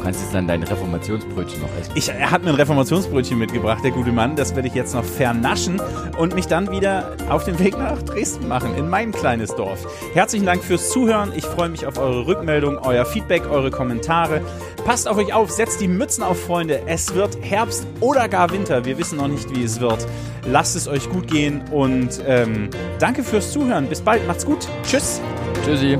Du kannst jetzt dann dein Reformationsbrötchen noch essen. Ich, er hat mir ein Reformationsbrötchen mitgebracht, der gute Mann. Das werde ich jetzt noch vernaschen und mich dann wieder auf den Weg nach Dresden machen, in mein kleines Dorf. Herzlichen Dank fürs Zuhören. Ich freue mich auf eure Rückmeldung, euer Feedback, eure Kommentare. Passt auf euch auf, setzt die Mützen auf, Freunde. Es wird Herbst oder gar Winter. Wir wissen noch nicht, wie es wird. Lasst es euch gut gehen und ähm, danke fürs Zuhören. Bis bald. Macht's gut. Tschüss. Tschüssi.